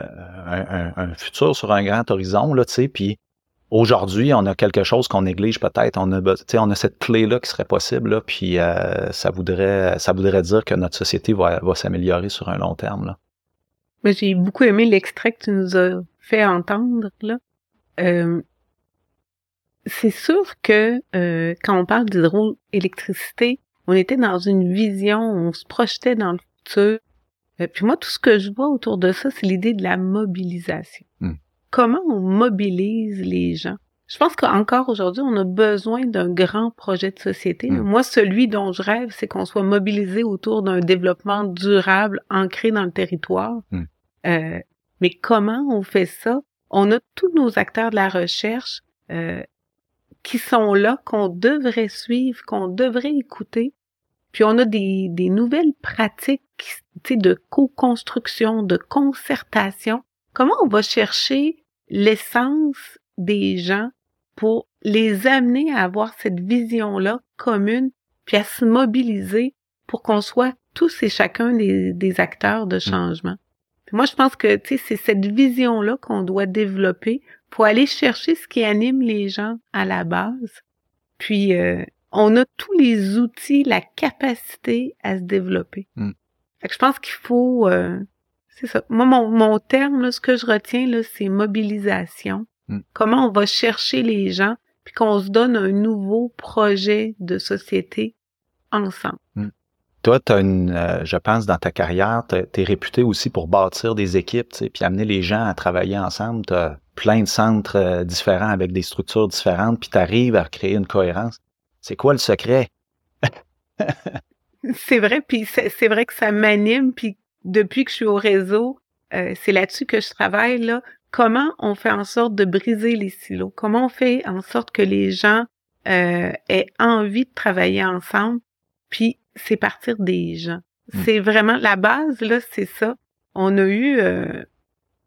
un, futur sur un grand horizon, là, tu sais, puis aujourd'hui, on a quelque chose qu'on néglige peut-être, on a, on a cette clé-là qui serait possible, là, puis euh, ça voudrait ça voudrait dire que notre société va, s'améliorer sur un long terme, là. Mais j'ai beaucoup aimé l'extrait que tu nous as fait entendre là. Euh, c'est sûr que quand on parle d'hydroélectricité, on était dans une vision, on se projetait dans le futur. Euh, puis moi, tout ce que je vois autour de ça, c'est l'idée de la mobilisation. Hmm. Comment on mobilise les gens? Je pense qu'encore aujourd'hui, on a besoin d'un grand projet de société. Hmm. Moi, celui dont je rêve, c'est qu'on soit mobilisé autour d'un développement durable ancré dans le territoire. Hmm. Euh, mais comment on fait ça? On a tous nos acteurs de la recherche euh, qui sont là, qu'on devrait suivre, qu'on devrait écouter. Puis on a des, des nouvelles pratiques de co-construction, de concertation. Comment on va chercher l'essence des gens pour les amener à avoir cette vision-là commune, puis à se mobiliser pour qu'on soit tous et chacun des, des acteurs de changement? Puis moi, je pense que c'est cette vision-là qu'on doit développer pour aller chercher ce qui anime les gens à la base. Puis euh, on a tous les outils, la capacité à se développer. Mm. Fait que je pense qu'il faut euh, c'est ça. Moi, mon, mon terme, là, ce que je retiens, là, c'est mobilisation. Mm. Comment on va chercher les gens, puis qu'on se donne un nouveau projet de société ensemble. Toi, tu as une, euh, je pense, dans ta carrière, tu es réputé aussi pour bâtir des équipes, puis amener les gens à travailler ensemble. Tu as plein de centres euh, différents avec des structures différentes, puis tu arrives à créer une cohérence. C'est quoi le secret? c'est vrai, puis c'est vrai que ça m'anime, puis depuis que je suis au réseau, euh, c'est là-dessus que je travaille, là. Comment on fait en sorte de briser les silos? Comment on fait en sorte que les gens euh, aient envie de travailler ensemble? Puis c'est partir des gens? Mm. C'est vraiment la base, là, c'est ça. On a eu euh,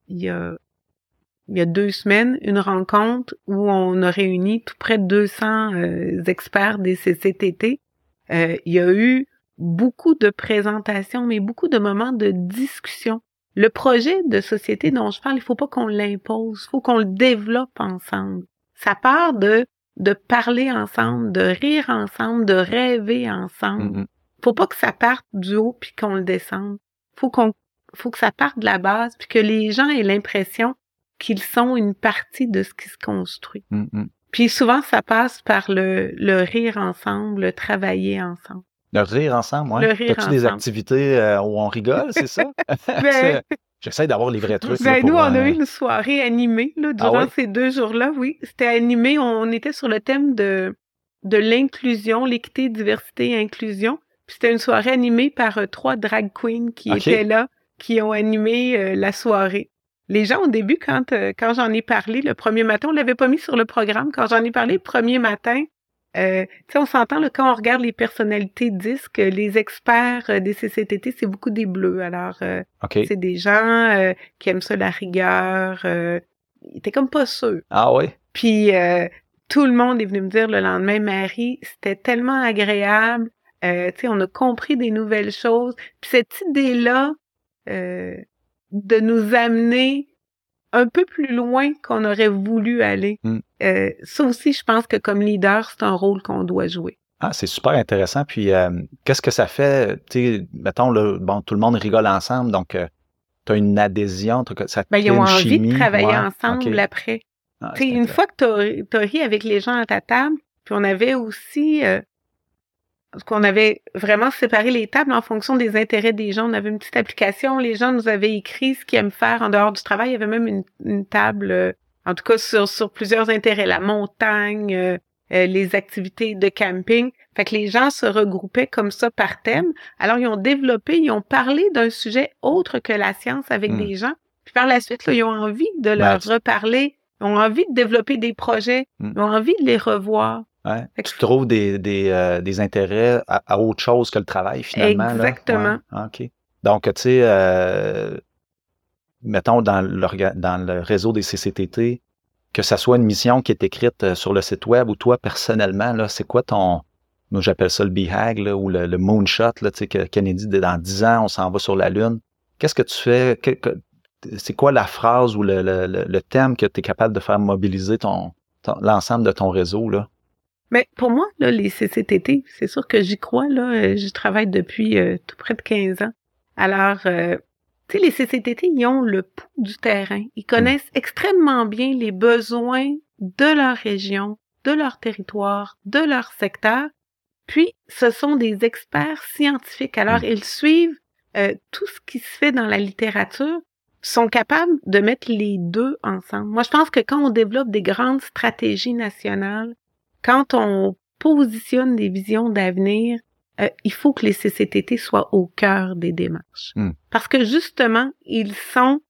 il y a il y a deux semaines une rencontre où on a réuni tout près de 200 euh, experts des CCTT. Euh, il y a eu beaucoup de présentations, mais beaucoup de moments de discussion. Le projet de société dont je parle, il faut pas qu'on l'impose, il faut qu'on le développe ensemble. Ça part de de parler ensemble, de rire ensemble, de rêver ensemble. Mm, mm. Faut pas que ça parte du haut puis qu'on le descende. Faut qu'on faut que ça parte de la base puis que les gens aient l'impression qu'ils sont une partie de ce qui se construit. Mm, mm. Puis souvent ça passe par le le rire ensemble, le travailler ensemble. Le rire ensemble, ouais. Le rire As-tu des activités euh, où on rigole, c'est ça? Ben, C'est- J'essaie d'avoir les vrais trucs. là, Ben, pour, nous, on a euh, eu une soirée animée là, durant Ah ouais? ces deux jours-là, oui. C'était animé. On était sur le thème de, de l'inclusion, l'équité, diversité, inclusion. Puis c'était une soirée animée par euh, trois drag queens qui étaient là, qui ont animé euh, la soirée. Les gens, au début, quand, euh, quand j'en ai parlé le premier matin, on l'avait pas mis sur le programme. Quand j'en ai parlé le premier matin, euh, tu sais, on s'entend, là, quand on regarde les personnalités disques, les experts euh, des CCTT, c'est beaucoup des bleus. Alors, euh, c'est des gens euh, qui aiment ça la rigueur. Euh, ils étaient comme pas sûrs. Ah ouais? Puis euh, tout le monde est venu me dire le lendemain, Marie, c'était tellement agréable. Euh, tu sais, on a compris des nouvelles choses. Puis cette idée-là euh, de nous amener un peu plus loin qu'on aurait voulu aller. Mm. Euh, ça aussi, je pense que comme leader, c'est un rôle qu'on doit jouer. Ah, c'est super intéressant. Puis, euh, qu'est-ce que ça fait? Tu sais, mettons, là, bon, tout le monde rigole ensemble, donc tu as une adhésion, t'as- ça Ben, crée ils ont une envie chimie. de travailler Ouais, ensemble après. Ah, Tu sais, une fois que t'as- t'as ri avec les gens à ta table, puis on avait aussi, euh, qu'on avait vraiment séparé les tables en fonction des intérêts des gens. On avait une petite application, les gens nous avaient écrit ce qu'ils aiment faire en dehors du travail. Il y avait même une, une table, euh, en tout cas sur, sur plusieurs intérêts, la montagne, euh, euh, les activités de camping. Fait que les gens se regroupaient comme ça par thème. Alors, ils ont développé, ils ont parlé d'un sujet autre que la science avec Hmm. des gens. Puis par la suite, là, ils ont envie de leur c'est- reparler. Ils ont envie de développer des projets. Hmm. Ils ont envie de les revoir. Ouais. Que- Tu trouves des, des, euh, des intérêts à, à autre chose que le travail, finalement. là? Exactement. Ouais. Ah, OK. Donc, tu sais, euh, mettons dans le, dans le réseau des CCTT, que ça soit une mission qui est écrite euh, sur le site web ou toi, personnellement, là, c'est quoi ton. Moi, j'appelle ça le BHAG là, ou le, le moonshot, là, tu sais, que Kennedy dans 10 ans, on s'en va sur la Lune. Qu'est-ce que tu fais? Que- que- c'est quoi la phrase ou le, le- le- le thème que tu es capable de faire mobiliser ton, ton- l'ensemble de ton réseau? Là? Mais pour moi, là, les CCTT, c'est sûr que j'y crois. Là, Euh, j'y travaille depuis euh, tout près de 15 ans. Alors, euh, tu sais, les CCTT, ils ont le pouls du terrain. Ils connaissent extrêmement bien les besoins de leur région, de leur territoire, de leur secteur. Puis, ce sont des experts scientifiques. Alors, Mm. ils suivent euh, tout ce qui se fait dans la littérature sont capables de mettre les deux ensemble. Moi, je pense que quand on développe des grandes stratégies nationales, quand on positionne des visions d'avenir, euh, il faut que les CCTT soient au cœur des démarches. Hmm. Parce que justement, ils sont,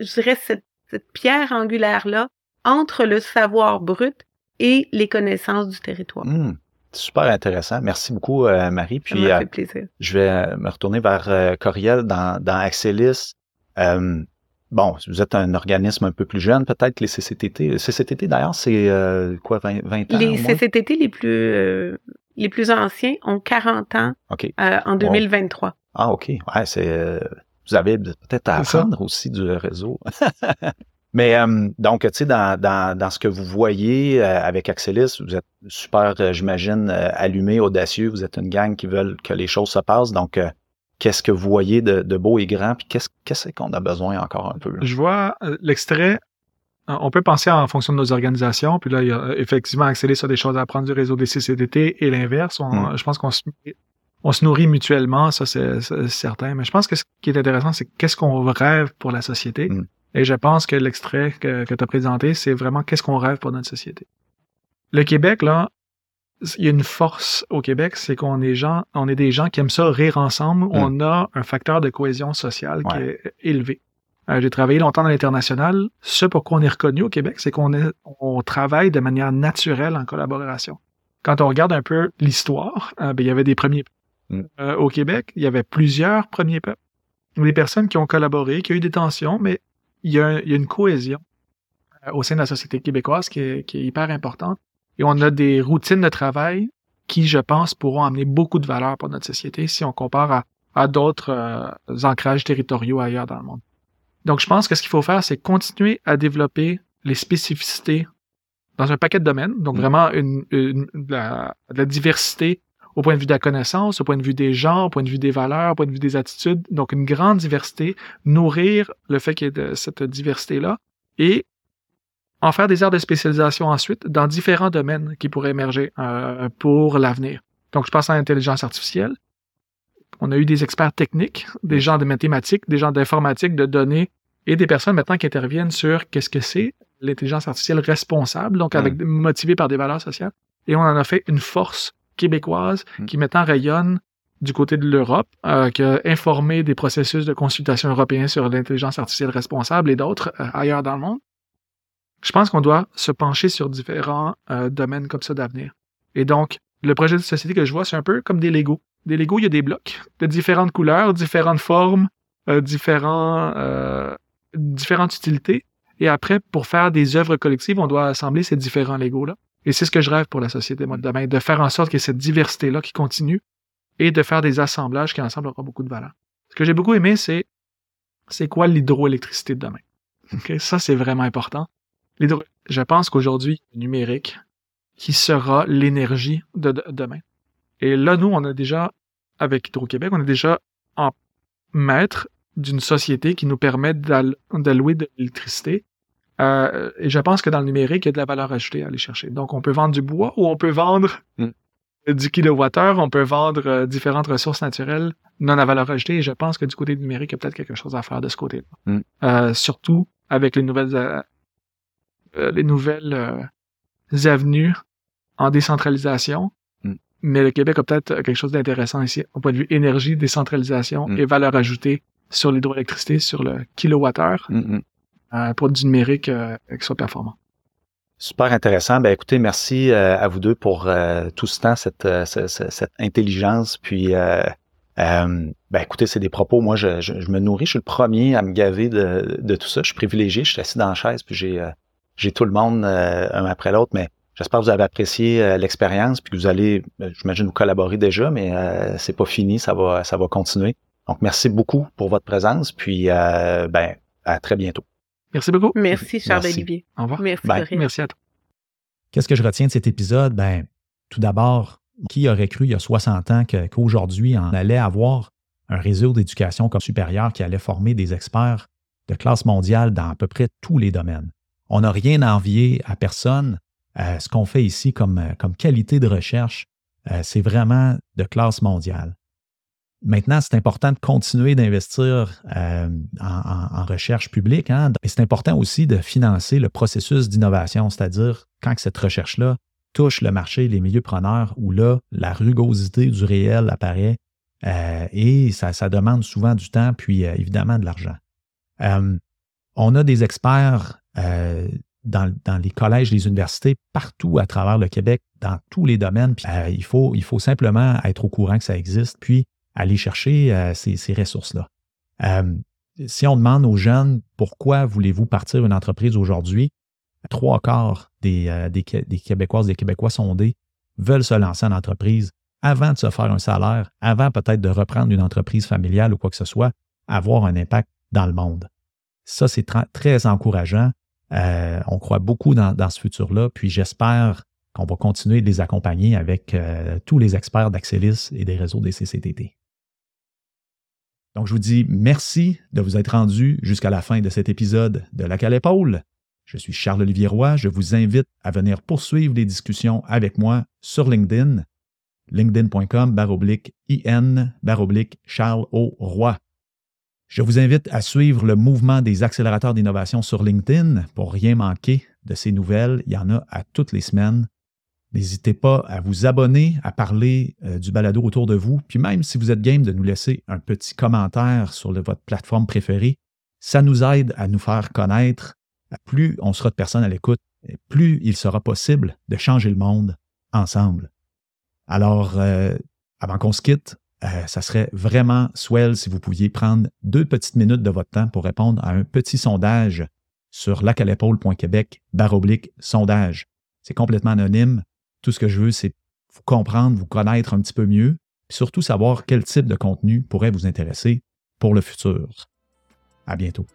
je dirais, cette, cette pierre angulaire-là entre le savoir brut et les connaissances du territoire. Hmm. Super intéressant. Merci beaucoup, euh, Marie. Ça Puis, euh, fait plaisir. je vais me retourner vers Coriel dans, dans Axelis. Euh, bon, vous êtes un organisme un peu plus jeune, peut-être les CCTT. Les CCTT, d'ailleurs, c'est euh, quoi, 20, 20 ans? Les au moins? CCTT les plus euh, les plus anciens ont 40 ans OK. euh, en 2023. Ah, OK. Ouais, c'est. euh, vous avez peut-être à apprendre aussi du réseau. Mais euh, donc, tu sais, dans, dans, dans ce que vous voyez euh, avec Axelis, vous êtes super, euh, j'imagine, euh, allumé, audacieux. Vous êtes une gang qui veulent que les choses se passent. Donc, euh, qu'est-ce que vous voyez de, de beau et grand? Puis qu'est-ce qu'est-ce qu'on a besoin encore un peu? là? Je vois euh, l'extrait. On peut penser en fonction de nos organisations, puis là, il y a euh, effectivement accéder sur des choses à apprendre du réseau des CCDT et l'inverse. Je pense qu'on se, on se nourrit mutuellement, ça c'est certain. Mais je pense que ce qui est intéressant, c'est qu'est-ce qu'on rêve pour la société. Mm. Et je pense que l'extrait que, que tu as présenté, c'est vraiment qu'est-ce qu'on rêve pour notre société. Le Québec, là, il y a une force au Québec, c'est qu'on est gens, on est des gens qui aiment ça rire ensemble. On a un facteur de cohésion sociale qui est élevé. Euh, J'ai travaillé longtemps dans l'international. Ce pourquoi on est reconnu au Québec, c'est qu'on on travaille de manière naturelle en collaboration. Quand on regarde un peu l'histoire, euh, ben, il y avait des premiers peuples. Mm. Euh, au Québec, il y avait plusieurs premiers peuples. Des personnes qui ont collaboré, qui ont eu des tensions, mais il y a, un- il y a une cohésion euh, au sein de la société québécoise qui est, qui est hyper importante. Et on a des routines de travail qui, je pense, pourront amener beaucoup de valeur pour notre société si on compare à, à d'autres euh, ancrages territoriaux ailleurs dans le monde. Donc, je pense que ce qu'il faut faire, c'est continuer à développer les spécificités dans un paquet de domaines. Donc, Mm. vraiment une, une- la, la diversité au point de vue de la connaissance, au point de vue des genres, au point de vue des valeurs, au point de vue des attitudes. Donc, une grande diversité, nourrir le fait qu'il y ait de cette diversité-là et en faire des aires de spécialisation ensuite dans différents domaines qui pourraient émerger euh, pour l'avenir. Donc, je pense à l'intelligence artificielle. On a eu des experts techniques, des gens de mathématiques, des gens d'informatique, de données et des personnes maintenant qui interviennent sur qu'est-ce que c'est l'intelligence artificielle responsable, donc avec motivée par des valeurs sociales. Et on en a fait une force québécoise Mm. qui maintenant rayonne du côté de l'Europe, euh, qui a informé des processus de consultation européens sur l'intelligence artificielle responsable et d'autres euh, ailleurs dans le monde. Je pense qu'on doit se pencher sur différents euh, domaines comme ça d'avenir. Et donc, le projet de société que je vois, c'est un peu comme des Legos. Des Legos, il y a des blocs de différentes couleurs, différentes formes, euh, différents, euh, différentes utilités. Et après, pour faire des œuvres collectives, on doit assembler ces différents Legos-là. Et c'est ce que je rêve pour la société, moi, de demain, de faire en sorte qu'il y ait cette diversité-là qui continue et de faire des assemblages qui, ensemble, auront beaucoup de valeur. Ce que j'ai beaucoup aimé, c'est c'est quoi l'hydroélectricité de demain? Ok, Ça, c'est vraiment important. Je pense qu'aujourd'hui, le numérique, qui sera l'énergie de, de- demain. Et là, nous, on a déjà, avec Hydro-Québec, on est déjà en maître d'une société qui nous permet d'al- d'allouer de l'électricité. Euh, et je pense que dans le numérique, il y a de la valeur ajoutée à aller chercher. Donc, on peut vendre du bois ou on peut vendre Mm. du kilowattheure, on peut vendre euh, différentes ressources naturelles non à valeur ajoutée. Et je pense que du côté du numérique, il y a peut-être quelque chose à faire de ce côté-là. Mm. Euh, surtout avec les nouvelles, les nouvelles euh, avenues en décentralisation. Mm. Mais le Québec a peut-être quelque chose d'intéressant ici, au point de vue énergie, décentralisation Mm. et valeur ajoutée sur l'hydroélectricité, sur le kilowattheure, Mm, mm. euh, pour du numérique euh, qui soit performant. Super intéressant. Ben écoutez, merci euh, à vous deux pour euh, tout ce temps, cette, euh, ce- ce- cette intelligence. Puis, euh, euh, ben écoutez, c'est des propos. Moi, je, je, je me nourris. Je suis le premier à me gaver de, de tout ça. Je suis privilégié. Je suis assis dans la chaise, puis j'ai euh, j'ai tout le monde euh, un après l'autre. Mais j'espère que vous avez apprécié euh, l'expérience, puis que vous allez, euh, j'imagine, vous collaborer déjà, mais euh, c'est pas fini. Ça va, ça va continuer. Donc, merci beaucoup pour votre présence. Puis, euh, ben, à très bientôt. Merci beaucoup. Merci, Charles Merci. Olivier. Au revoir. Merci. Merci à toi. Qu'est-ce que je retiens de cet épisode? Ben, tout d'abord, qui aurait cru il y a 60 ans qu'aujourd'hui, on allait avoir un réseau d'éducation comme supérieur qui allait former des experts de classe mondiale dans à peu près tous les domaines? On n'a rien à envier à personne. Euh, ce qu'on fait ici comme, euh, qualité de recherche, euh, c'est vraiment de classe mondiale. Maintenant, c'est important de continuer d'investir en, recherche publique. Hein. Et c'est important aussi de financer le processus d'innovation, c'est-à-dire quand cette recherche-là touche le marché, les milieux preneurs, où là, la rugosité du réel apparaît et ça, demande souvent du temps, puis évidemment de l'argent. on a des experts dans, les collèges, les universités, partout à travers le Québec, dans tous les domaines. Puis, il, faut, il faut simplement être au courant que ça existe, puis aller chercher euh, ces, ressources-là. Euh, si on demande aux jeunes pourquoi voulez-vous partir une entreprise aujourd'hui, trois quarts des, euh, des, Québécoises, des Québécois sondés veulent se lancer en entreprise avant de se faire un salaire, avant peut-être de reprendre une entreprise familiale ou quoi que ce soit, avoir un impact dans le monde. Ça, c'est très encourageant. On croit beaucoup dans, ce futur-là, puis j'espère qu'on va continuer de les accompagner avec tous les experts d'Axelis et des réseaux des CCTT. Donc, je vous dis merci de vous être rendu jusqu'à la fin de cet épisode de La Cale Épaule. Je suis Charles-Olivier Roy. Je vous invite à venir poursuivre les discussions avec moi sur LinkedIn, linkedin.com baroblique IN baroblique Charles O. Roy. Je vous invite à suivre le mouvement des accélérateurs d'innovation sur LinkedIn pour rien manquer de ces nouvelles. Il y en a à toutes les semaines. N'hésitez pas à vous abonner, à parler euh, du balado autour de vous. Puis même si vous êtes game de nous laisser un petit commentaire sur votre plateforme préférée, ça nous aide à nous faire connaître. Plus on sera de personnes à l'écoute, plus il sera possible de changer le monde ensemble. Alors, euh, avant qu'on se quitte, euh, ça serait vraiment swell si vous pouviez prendre deux petites minutes de votre temps pour répondre à un petit sondage sur lacalepaule.québec baroblique sondage. C'est complètement anonyme. Tout ce que je veux, c'est vous comprendre, vous connaître un petit peu mieux, et surtout savoir quel type de contenu pourrait vous intéresser pour le futur. À bientôt.